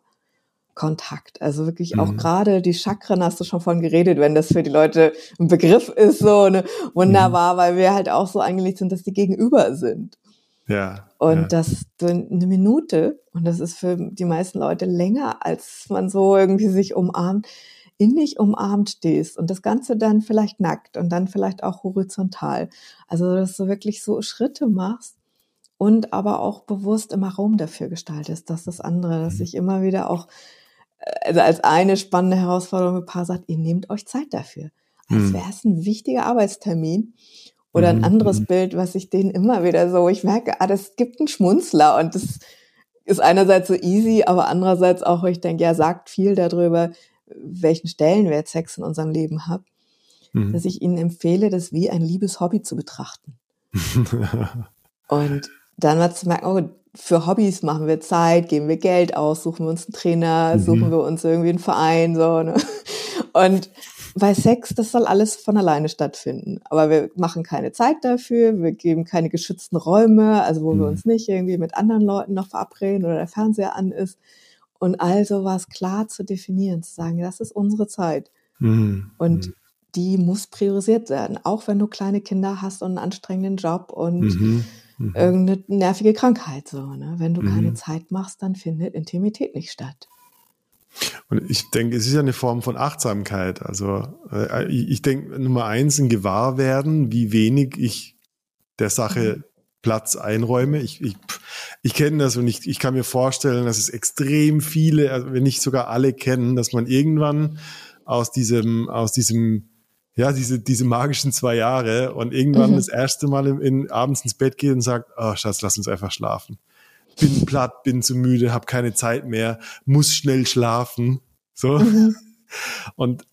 Kontakt. Also wirklich auch mhm. gerade die Chakren hast du schon von geredet, wenn das für die Leute ein Begriff ist, so ne, wunderbar, mhm. weil wir halt auch so angelegt sind, dass die gegenüber sind. Ja. Und ja. das eine Minute, und das ist für die meisten Leute länger, als man so irgendwie sich umarmt, innig umarmt stehst und das Ganze dann vielleicht nackt und dann vielleicht auch horizontal. Also, dass du wirklich so Schritte machst und aber auch bewusst immer Raum dafür gestaltest, dass das andere, dass mhm. ich immer wieder auch also als eine spannende Herausforderung mit Paar sagt, ihr nehmt euch Zeit dafür. Als hm. wäre es ein wichtiger Arbeitstermin. Oder ein mhm, anderes mhm. Bild, was ich denen immer wieder so, ich merke, ah, das gibt einen Schmunzler und das ist einerseits so easy, aber andererseits auch, ich denke, ja, sagt viel darüber, welchen Stellenwert Sex in unserem Leben hat, mhm. dass ich ihnen empfehle, das wie ein liebes Hobby zu betrachten. (laughs) und dann mal zu merken, oh, für Hobbys machen wir Zeit, geben wir Geld aus, suchen wir uns einen Trainer, mhm. suchen wir uns irgendwie einen Verein, so, ne? Und bei Sex, das soll alles von alleine stattfinden. Aber wir machen keine Zeit dafür, wir geben keine geschützten Räume, also wo mhm. wir uns nicht irgendwie mit anderen Leuten noch verabreden oder der Fernseher an ist. Und also war es klar zu definieren, zu sagen, das ist unsere Zeit. Mhm. Und mhm. die muss priorisiert werden, auch wenn du kleine Kinder hast und einen anstrengenden Job und mhm mhm. irgendeine nervige Krankheit. So, ne? Wenn du mhm. keine Zeit machst, dann findet Intimität nicht statt. Und ich denke, es ist ja eine Form von Achtsamkeit. Also äh, ich denke, Nummer eins, ein Gewahrwerden, wie wenig ich der Sache mhm. Platz einräume. Ich, ich, ich kenne das und ich, ich kann mir vorstellen, dass es extrem viele, also wenn nicht sogar alle kennen, dass man irgendwann aus diesem, aus diesem ja, diese, diese magischen zwei Jahre und irgendwann mhm. das erste Mal in, in, abends ins Bett geht und sagt, oh Schatz, lass uns einfach schlafen. Bin platt, bin zu müde, habe keine Zeit mehr, muss schnell schlafen. So. Mhm. (laughs) Und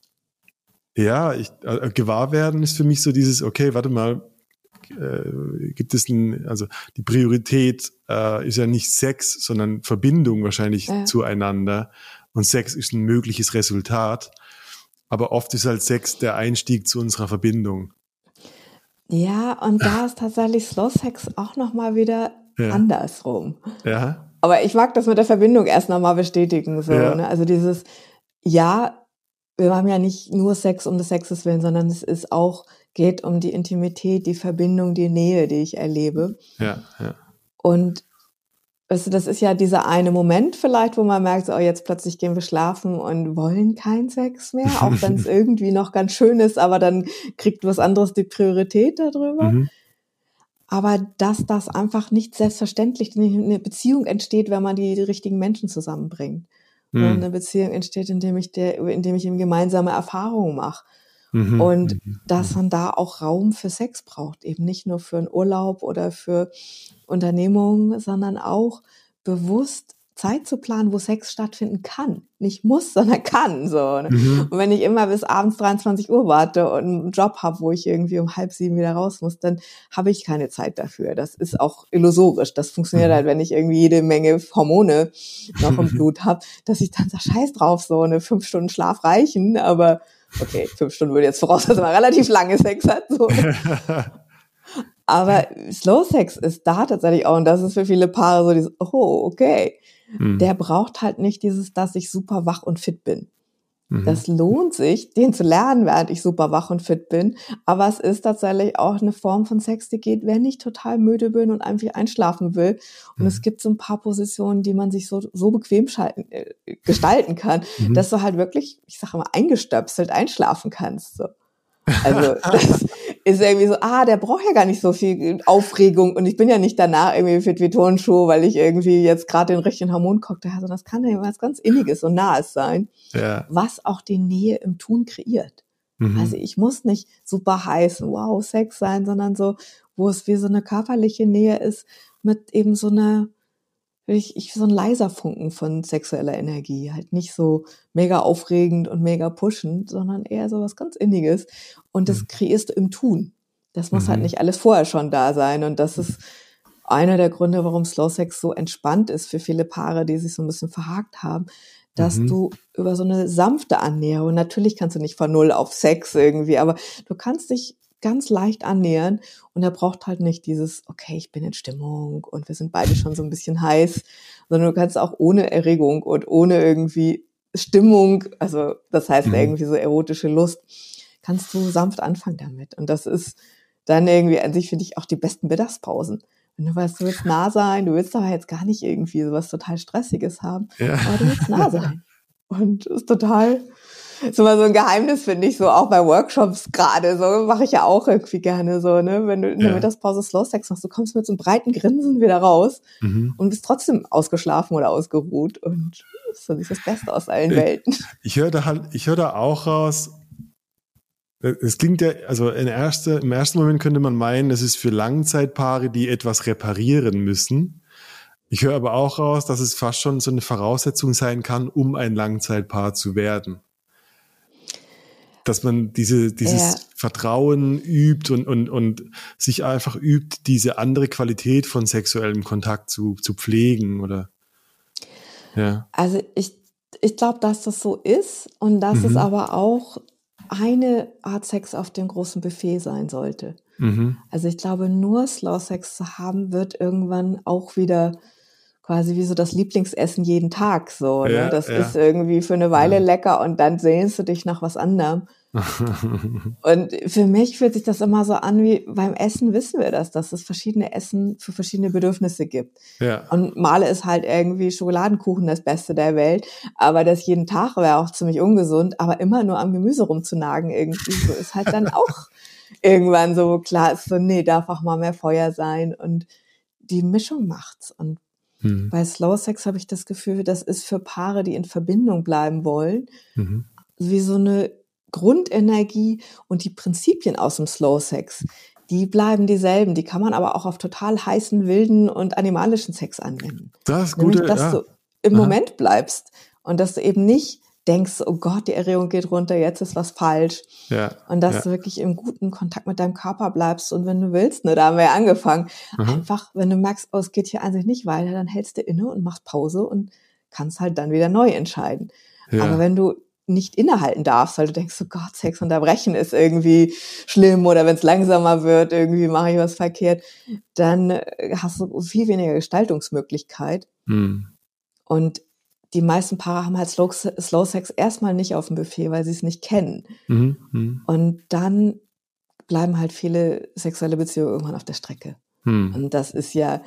ja, ich, äh, gewahr werden ist für mich so dieses, okay, warte mal, äh, gibt es ein, also die Priorität äh, ist ja nicht Sex, sondern Verbindung wahrscheinlich ja. zueinander. Und Sex ist ein mögliches Resultat. Aber oft ist halt Sex der Einstieg zu unserer Verbindung. Ja, und da ist tatsächlich Slow Sex auch nochmal wieder ja. andersrum. Ja. Aber ich mag das mit der Verbindung erst nochmal bestätigen. So, ja. ne? Also dieses, ja, wir haben ja nicht nur Sex um des Sexes willen, sondern es ist auch, geht um die Intimität, die Verbindung, die Nähe, die ich erlebe. Ja, ja. Und Weißt du, das ist ja dieser eine Moment vielleicht, wo man merkt, so, oh, jetzt plötzlich gehen wir schlafen und wollen keinen Sex mehr, auch (laughs) wenn es irgendwie noch ganz schön ist, aber dann kriegt was anderes die Priorität darüber. Mhm. Aber dass das einfach nicht selbstverständlich eine Beziehung entsteht, wenn man die, die richtigen Menschen zusammenbringt. Mhm. Eine Beziehung entsteht, indem ich der, indem ich eben gemeinsame Erfahrungen mache. Mhm. Und mhm. dass man da auch Raum für Sex braucht, eben nicht nur für einen Urlaub oder für Unternehmungen, sondern auch bewusst Zeit zu planen, wo Sex stattfinden kann. Nicht muss, (laughs) sondern kann. So. Ne? Mhm. Und wenn ich immer bis abends 23 Uhr warte und einen Job habe, wo ich irgendwie um halb sieben wieder raus muss, dann habe ich keine Zeit dafür. Das ist auch illusorisch. Das funktioniert mhm. halt, wenn ich irgendwie jede Menge Hormone noch im (laughs) Blut habe, dass ich dann sage, scheiß drauf, so eine fünf Stunden Schlaf reichen, aber okay, fünf Stunden würde jetzt voraus, dass man relativ lange Sex hat. So. (laughs) Aber Slow Sex ist da tatsächlich auch, und das ist für viele Paare so dieses, oh, okay. Mhm. Der braucht halt nicht dieses, dass ich super wach und fit bin. Mhm. Das lohnt sich, den zu lernen, während ich super wach und fit bin. Aber es ist tatsächlich auch eine Form von Sex, die geht, wenn ich total müde bin und einfach einschlafen will. Und mhm. es gibt so ein paar Positionen, die man sich so, so bequem schalten, äh, gestalten kann, (laughs) mhm. dass du halt wirklich, ich sage immer, eingestöpselt einschlafen kannst. So. Also das (laughs) ist irgendwie so, ah, der braucht ja gar nicht so viel Aufregung und ich bin ja nicht danach irgendwie fit wie Turnschuh, weil ich irgendwie jetzt gerade den richtigen Hormoncocktail habe, sondern das kann ja was ganz Inniges und Nahes sein, ja. was auch die Nähe im Tun kreiert. Mhm. Also ich muss nicht super heiß, wow, Sex sein, sondern so, wo es wie so eine körperliche Nähe ist mit eben so einer ich, ich so ein leiser Funken von sexueller Energie. Halt nicht so mega aufregend und mega pushend, sondern eher so was ganz Inniges. Und das mhm. kreierst du im Tun. Das muss halt mhm. halt nicht alles vorher schon da sein. Und das ist einer der Gründe, warum Slow Sex so entspannt ist für viele Paare, die sich so ein bisschen verhakt haben, dass mhm. du über so eine sanfte Annäherung, natürlich kannst du nicht von Null auf Sex irgendwie, aber du kannst dich ganz leicht annähern und er braucht halt nicht dieses, okay, ich bin in Stimmung und wir sind beide schon so ein bisschen heiß, sondern du kannst auch ohne Erregung und ohne irgendwie Stimmung, also das heißt mhm. irgendwie so erotische Lust, kannst du sanft anfangen damit. Und das ist dann irgendwie an sich, finde ich, auch die besten Mittagspausen. Wenn du weißt, du willst nah sein, du willst aber jetzt gar nicht irgendwie so was total Stressiges haben, ja. aber du willst nah sein. (laughs) Und ist total ist immer so ein Geheimnis, finde ich, so auch bei Workshops gerade. So mache ich ja auch irgendwie gerne so, ne? Wenn du in der ja. Mittagspause Slow Sex machst, du kommst mit so einem breiten Grinsen wieder raus mhm. und bist trotzdem ausgeschlafen oder ausgeruht. Und das ist das Beste aus allen Welten. Ich höre da halt, ich höre da auch raus, es klingt ja, also erste, im ersten Moment könnte man meinen, das ist für Langzeitpaare, die etwas reparieren müssen. Ich höre aber auch raus, dass es fast schon so eine Voraussetzung sein kann, um ein Langzeitpaar zu werden dass man diese, dieses ja. Vertrauen übt und, und, und sich einfach übt, diese andere Qualität von sexuellem Kontakt zu, zu pflegen oder ja. Also ich, ich glaube, dass das so ist und dass mhm. es aber auch eine Art Sex auf dem großen Buffet sein sollte. Mhm. Also ich glaube, nur Slow Sex zu haben, wird irgendwann auch wieder quasi wie so das Lieblingsessen jeden Tag so. Ne? Ja, das ja. ist irgendwie für eine Weile ja. lecker und dann sehnst du dich nach was anderem. (laughs) und für mich fühlt sich das immer so an, wie beim Essen wissen wir das, dass es verschiedene Essen für verschiedene Bedürfnisse gibt. Ja. Und Male ist halt irgendwie Schokoladenkuchen das Beste der Welt, aber das jeden Tag wäre auch ziemlich ungesund, aber immer nur am Gemüse rumzunagen irgendwie, so ist halt dann (laughs) auch irgendwann so klar, ist so, nee, darf auch mal mehr Feuer sein und die Mischung macht's. Und mhm. bei Slow Sex habe ich das Gefühl, das ist für Paare, die in Verbindung bleiben wollen, mhm. wie so eine Grundenergie und die Prinzipien aus dem Slow Sex, die bleiben dieselben. Die kann man aber auch auf total heißen, wilden und animalischen Sex anwenden. Das ist Nämlich, dass ja. du im Aha. Moment bleibst und dass du eben nicht denkst, oh Gott, die Erregung geht runter, jetzt ist was falsch. Ja, und dass ja. du wirklich im guten Kontakt mit deinem Körper bleibst und wenn du willst, ne, da haben wir ja angefangen, Aha. einfach, wenn du merkst, oh, es geht hier eigentlich nicht weiter, dann hältst du inne und machst Pause und kannst halt dann wieder neu entscheiden. Ja. Aber wenn du nicht innehalten darfst, weil du denkst, oh Gott, Sex unterbrechen ist irgendwie schlimm oder wenn es langsamer wird, irgendwie mache ich was verkehrt, dann äh, hast du viel weniger Gestaltungsmöglichkeit. Hm. Und die meisten Paare haben halt Slow, Slow Sex erstmal nicht auf dem Buffet, weil sie es nicht kennen. Mhm. Mhm. Und dann bleiben halt viele sexuelle Beziehungen irgendwann auf der Strecke. Mhm. Und das ist ja,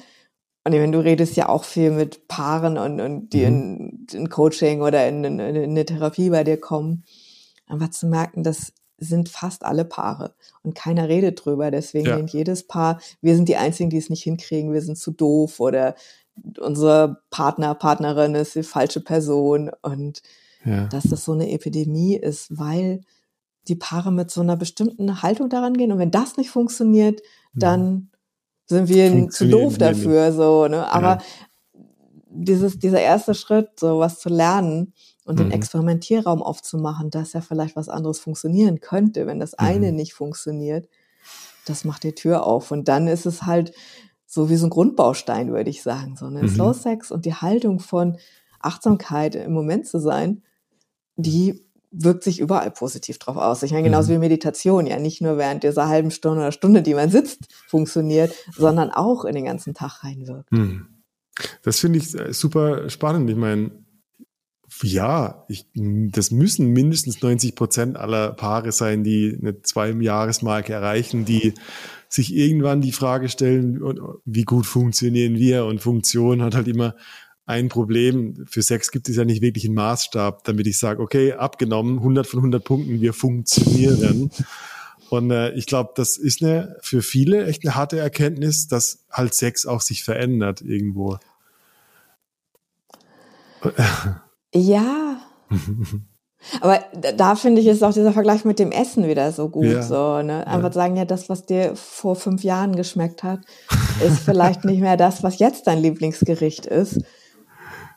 und ich meine, du redest ja auch viel mit Paaren und, und die mhm. in, in, Coaching oder in, in, in eine Therapie bei dir kommen. Aber zu merken, das sind fast alle Paare und keiner redet drüber. Deswegen ja. jedes Paar, wir sind die Einzigen, die es nicht hinkriegen, wir sind zu doof oder unser Partner, Partnerin ist die falsche Person und ja. dass das so eine Epidemie ist, weil die Paare mit so einer bestimmten Haltung daran gehen und wenn das nicht funktioniert, dann sind wir zu doof dafür, so, ne? Aber ja. dieses, dieser erste Schritt, so was zu lernen und mhm. den Experimentierraum aufzumachen, dass ja vielleicht was anderes funktionieren könnte, wenn das eine mhm. nicht funktioniert, das macht die Tür auf. Und dann ist es halt so wie so ein Grundbaustein, würde ich sagen, so, ne? Mhm. Slow Sex und die Haltung von Achtsamkeit im Moment zu sein, die wirkt sich überall positiv drauf aus. Ich meine, genauso mhm. wie Meditation, ja nicht nur während dieser halben Stunde oder Stunde, die man sitzt, funktioniert, sondern auch in den ganzen Tag reinwirkt. Mhm. Das finde ich äh, super spannend. Ich meine, ja, ich, das müssen mindestens 90 Prozent aller Paare sein, die eine Zwei-Jahres-Marke erreichen, die sich irgendwann die Frage stellen, wie gut funktionieren wir? Und Funktion hat halt immer ein Problem. Für Sex gibt es ja nicht wirklich einen Maßstab, damit ich sage, okay, abgenommen, 100 von 100 Punkten, wir funktionieren. Und äh, ich glaube, das ist eine für viele echt eine harte Erkenntnis, dass halt Sex auch sich verändert irgendwo. Ja. (laughs) Aber da finde ich, ist auch dieser Vergleich mit dem Essen wieder so gut. Ja. So, ne? Einfach ja. sagen, ja, das, was dir vor fünf Jahren geschmeckt hat, ist vielleicht nicht mehr das, was jetzt dein Lieblingsgericht ist.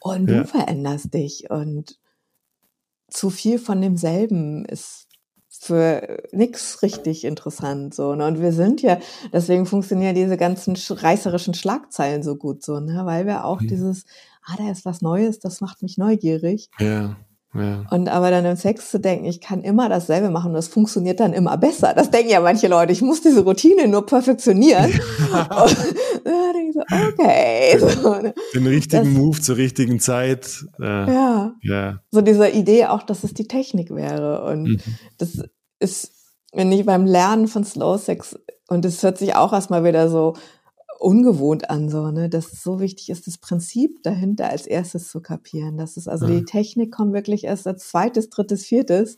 Und du ja. veränderst dich. Und zu viel von demselben ist für nichts richtig interessant so ne? und wir sind ja deswegen funktionieren diese ganzen reißerischen Schlagzeilen so gut so ne weil wir auch mhm. dieses ah da ist was Neues das macht mich neugierig ja ja. Und aber dann im Sex zu denken, ich kann immer dasselbe machen und das funktioniert dann immer besser. Das denken ja manche Leute, ich muss diese Routine nur perfektionieren. (laughs) ich so, okay. So, ne? Den richtigen das, Move zur richtigen Zeit. Äh, ja. ja. So diese Idee auch, dass es die Technik wäre. Und mhm. das ist, wenn ich beim Lernen von Slow Sex, und es hört sich auch erstmal wieder so ungewohnt an, so, ne, dass es so wichtig ist, das Prinzip dahinter als erstes zu kapieren. Das ist also ja. die Technik kommt wirklich erst als zweites, drittes, viertes.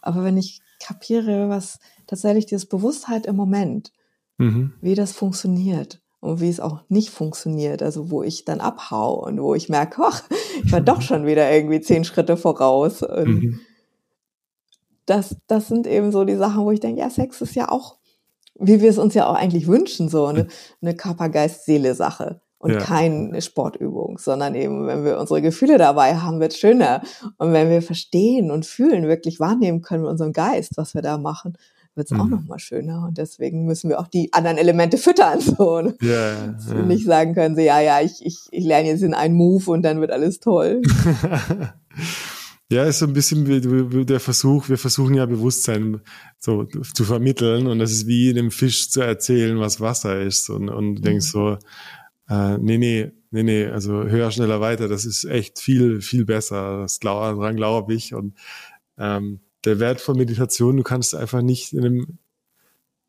Aber wenn ich kapiere, was tatsächlich dieses Bewusstheit im Moment, mhm. wie das funktioniert und wie es auch nicht funktioniert, also wo ich dann abhau und wo ich merke, ach, ich war doch (laughs) schon wieder irgendwie zehn Schritte voraus. Und mhm. das, das sind eben so die Sachen, wo ich denke, ja, Sex ist ja auch wie wir es uns ja auch eigentlich wünschen, so eine, eine Körper-Geist-Seele-Sache und ja. keine Sportübung, sondern eben, wenn wir unsere Gefühle dabei haben, wird es schöner. Und wenn wir verstehen und fühlen, wirklich wahrnehmen können mit unserem Geist, was wir da machen, wird es mhm. auch nochmal schöner. Und deswegen müssen wir auch die anderen Elemente füttern. (laughs) So, ne? ja, ja. Nicht sagen können sie, ja, ja, ich, ich, ich lerne jetzt in einen Move und dann wird alles toll. (laughs) Ja, ist so ein bisschen wie der Versuch, wir versuchen ja Bewusstsein so zu vermitteln und das ist wie einem Fisch zu erzählen, was Wasser ist und, und du denkst so, äh, nee, nee, nee, nee, also höher, schneller, weiter, das ist echt viel, viel besser, das glaub, daran glaube ich und ähm, der Wert von Meditation, du kannst einfach nicht in einem,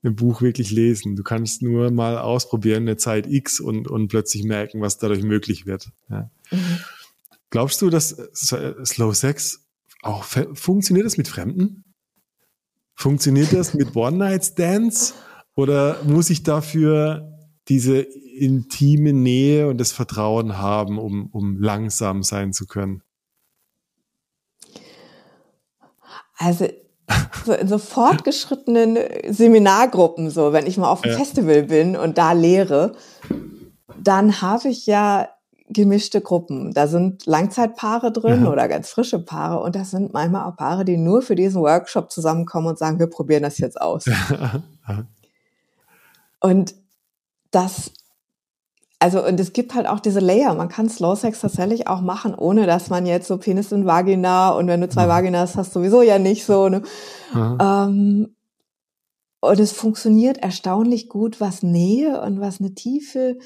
einem Buch wirklich lesen. Du kannst nur mal ausprobieren, eine Zeit X und, und plötzlich merken, was dadurch möglich wird. Ja. Mhm. Glaubst du, dass Slow Sex auch funktioniert das mit Fremden? Funktioniert das mit One-Night-Stands? Oder muss ich dafür diese intime Nähe und das Vertrauen haben, um, um langsam sein zu können? Also so in so fortgeschrittenen Seminargruppen, so wenn ich mal auf einem ja. Festival bin und da lehre, dann habe ich ja gemischte Gruppen. Da sind Langzeitpaare drin ja. oder ganz frische Paare und das sind manchmal auch Paare, die nur für diesen Workshop zusammenkommen und sagen, wir probieren das jetzt aus. (laughs) und das, also und es gibt halt auch diese Layer. Man kann Slow Sex tatsächlich auch machen, ohne dass man jetzt so Penis und Vagina und wenn du zwei ja. Vaginas hast, sowieso ja nicht so. Ne? Ähm, und es funktioniert erstaunlich gut, was Nähe und was eine Tiefe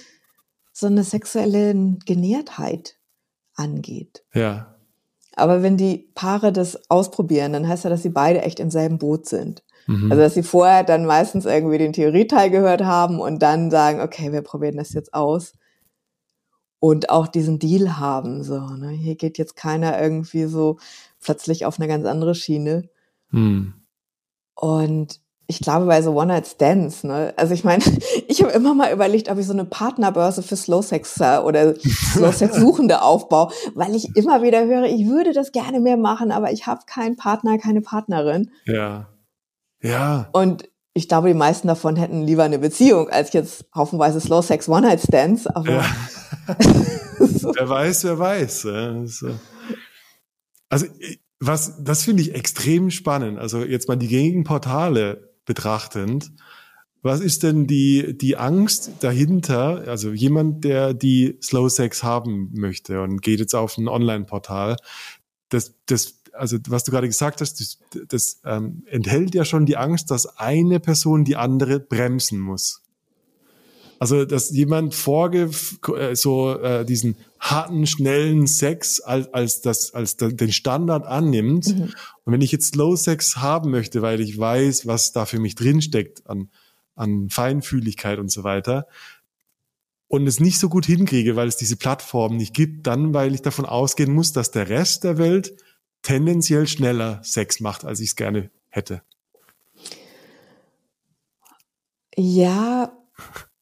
so eine sexuelle Genährtheit angeht. Ja. Aber wenn die Paare das ausprobieren, dann heißt ja, dass sie beide echt im selben Boot sind. Mhm. Also dass sie vorher dann meistens irgendwie den Theorieteil gehört haben und dann sagen, okay, wir probieren das jetzt aus. Und auch diesen Deal haben. So, ne? Hier geht jetzt keiner irgendwie so plötzlich auf eine ganz andere Schiene. Mhm. Und ich glaube, bei so One-Night-Stands, ne? Also ich meine, (laughs) ich habe immer mal überlegt, ob ich so eine Partnerbörse für Slow-Sexer oder Slow-Sex-Suchende (laughs) aufbaue, weil ich immer wieder höre, ich würde das gerne mehr machen, aber ich habe keinen Partner, keine Partnerin. Ja. Ja. Und ich glaube, die meisten davon hätten lieber eine Beziehung als jetzt haufenweise Slow-Sex One-Night-Stands. Aber ja. (laughs) so. Wer weiß, wer weiß. Also was, das finde ich extrem spannend. Also jetzt mal die gängigen Portale betrachtend. Was ist denn die, die Angst dahinter? Also jemand, der die Slow Sex haben möchte und geht jetzt auf ein Online-Portal, das, das also was du gerade gesagt hast, das, das ähm, enthält ja schon die Angst, dass eine Person die andere bremsen muss. Also, dass jemand vorge äh, so äh, diesen harten, schnellen Sex als, als, das, als den Standard annimmt. Mhm. Und wenn ich jetzt Slow Sex haben möchte, weil ich weiß, was da für mich drinsteckt an, an Feinfühligkeit und so weiter, und es nicht so gut hinkriege, weil es diese Plattform nicht gibt, dann weil ich davon ausgehen muss, dass der Rest der Welt tendenziell schneller Sex macht, als ich es gerne hätte. Ja,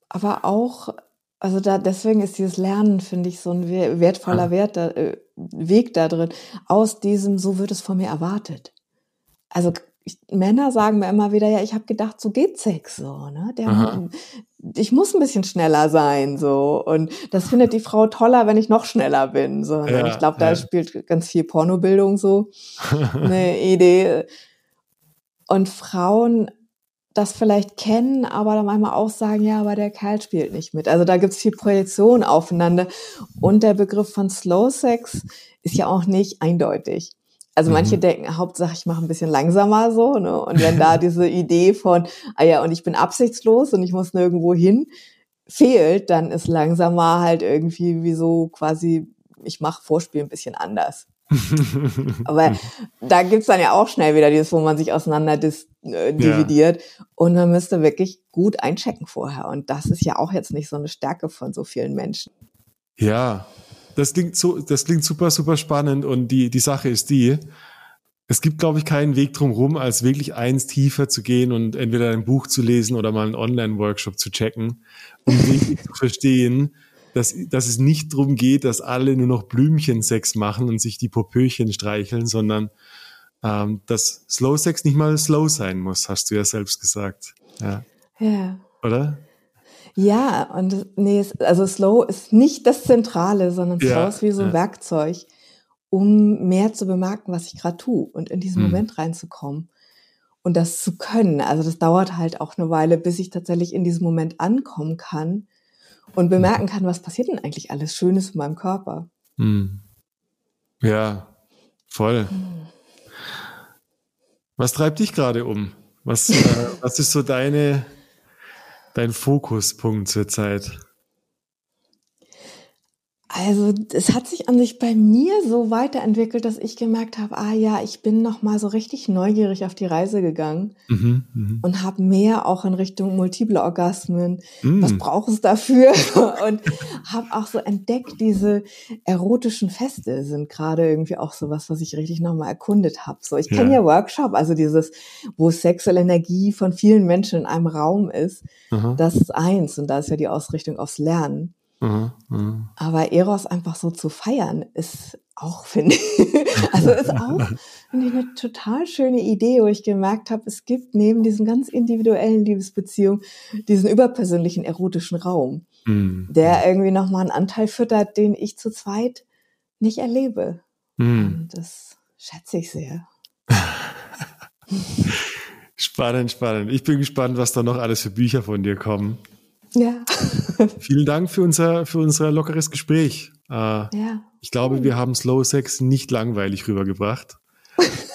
aber auch, also da, deswegen ist dieses Lernen, finde ich, so ein wertvoller ah. Wert da, äh, Weg da drin. Aus diesem, so wird es von mir erwartet. Also ich, Männer sagen mir immer wieder, ja, ich habe gedacht, so geht Sex so, ne? Der, ich muss ein bisschen schneller sein, so. Und das findet die Frau toller, wenn ich noch schneller bin. So. Ja, ich glaube, da ja. spielt ganz viel Pornobildung so (laughs) eine Idee. Und Frauen das vielleicht kennen, aber dann manchmal auch sagen, ja, aber der Kerl spielt nicht mit. Also da gibt's viel Projektion aufeinander. Und der Begriff von Slow Sex ist ja auch nicht eindeutig. Also manche mhm. denken, Hauptsache ich mache ein bisschen langsamer so, ne? Und wenn da (laughs) diese Idee von, ah ja, und ich bin absichtslos und ich muss nirgendwo hin, fehlt, dann ist langsamer halt irgendwie wie so quasi, ich mache Vorspiel ein bisschen anders. Aber da gibt's dann ja auch schnell wieder dieses, wo man sich auseinander dis, äh, dividiert. Ja. Und man müsste wirklich gut einchecken vorher. Und das ist ja auch jetzt nicht so eine Stärke von so vielen Menschen. Ja, das klingt so, das klingt super, super spannend. Und die, die Sache ist die, es gibt, glaube ich, keinen Weg drum rum, als wirklich eins tiefer zu gehen und entweder ein Buch zu lesen oder mal einen Online-Workshop zu checken, um wirklich zu verstehen, dass, dass es nicht drum geht, dass alle nur noch Blümchensex machen und sich die Popöchen streicheln, sondern ähm, dass Slow Sex nicht mal slow sein muss, hast du ja selbst gesagt. Ja. ja. Oder? Ja, und nee, also Slow ist nicht das Zentrale, sondern Slow ja, ist wie so ein ja. Werkzeug, um mehr zu bemerken, was ich gerade tue und in diesen hm. Moment reinzukommen und das zu können. Also das dauert halt auch eine Weile, bis ich tatsächlich in diesem Moment ankommen kann und bemerken kann, was passiert denn eigentlich alles Schönes in meinem Körper. Hm. Ja, voll. Hm. Was treibt dich gerade um? Was, äh, (laughs) was ist so deine dein Fokuspunkt zurzeit? Also es hat sich an sich bei mir so weiterentwickelt, dass ich gemerkt habe, ah ja, ich bin noch mal so richtig neugierig auf die Reise gegangen mhm, mh. und habe mehr auch in Richtung multiple Orgasmen. Mhm. Was braucht es dafür? (laughs) und habe auch so entdeckt, diese erotischen Feste sind gerade irgendwie auch so was, was ich richtig noch mal erkundet habe. So, ich kenne ja. ja Workshop, also dieses, wo sexuelle Energie von vielen Menschen in einem Raum ist. Mhm. Das ist eins und da ist ja die Ausrichtung aufs Lernen. Mhm, mh. Aber Eros einfach so zu feiern, ist auch, finde ich, (laughs) also ist auch finde ich, eine total schöne Idee, wo ich gemerkt habe, es gibt neben diesen ganz individuellen Liebesbeziehungen diesen überpersönlichen erotischen Raum, mhm. der irgendwie nochmal einen Anteil füttert, den ich zu zweit nicht erlebe. Mhm. Das schätze ich sehr. (laughs) spannend, spannend. Ich bin gespannt, was da noch alles für Bücher von dir kommen. Ja. (laughs) Vielen Dank für unser, für unser lockeres Gespräch. Äh, ja. Ich glaube, wir haben Slow Sex nicht langweilig rübergebracht.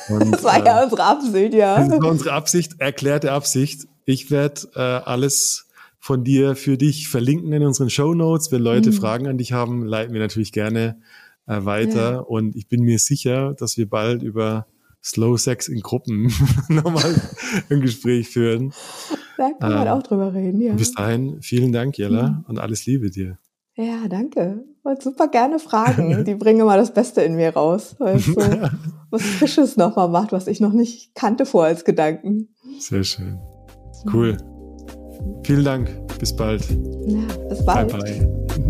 Und, (laughs) das war ja äh, unsere Absicht, ja. Das war unsere Absicht, erklärte Absicht. Ich werde äh, alles von dir für dich verlinken in unseren Show Notes. Wenn Leute mhm. Fragen an dich haben, leiten wir natürlich gerne äh, weiter. Ja. Und ich bin mir sicher, dass wir bald über Slow Sex in Gruppen (laughs) nochmal ein Gespräch führen. Da kann man ähm, auch drüber reden, ja. Bis dahin, vielen Dank, Jella, mhm. und alles Liebe dir. Ja, danke. Und super gerne Fragen. (laughs) Die bringen immer das Beste in mir raus, weil es so was Frisches nochmal macht, was ich noch nicht kannte vor als Gedanken. Sehr schön. Cool. Vielen Dank. Bis bald. Ja, bis bald. Bye, bye.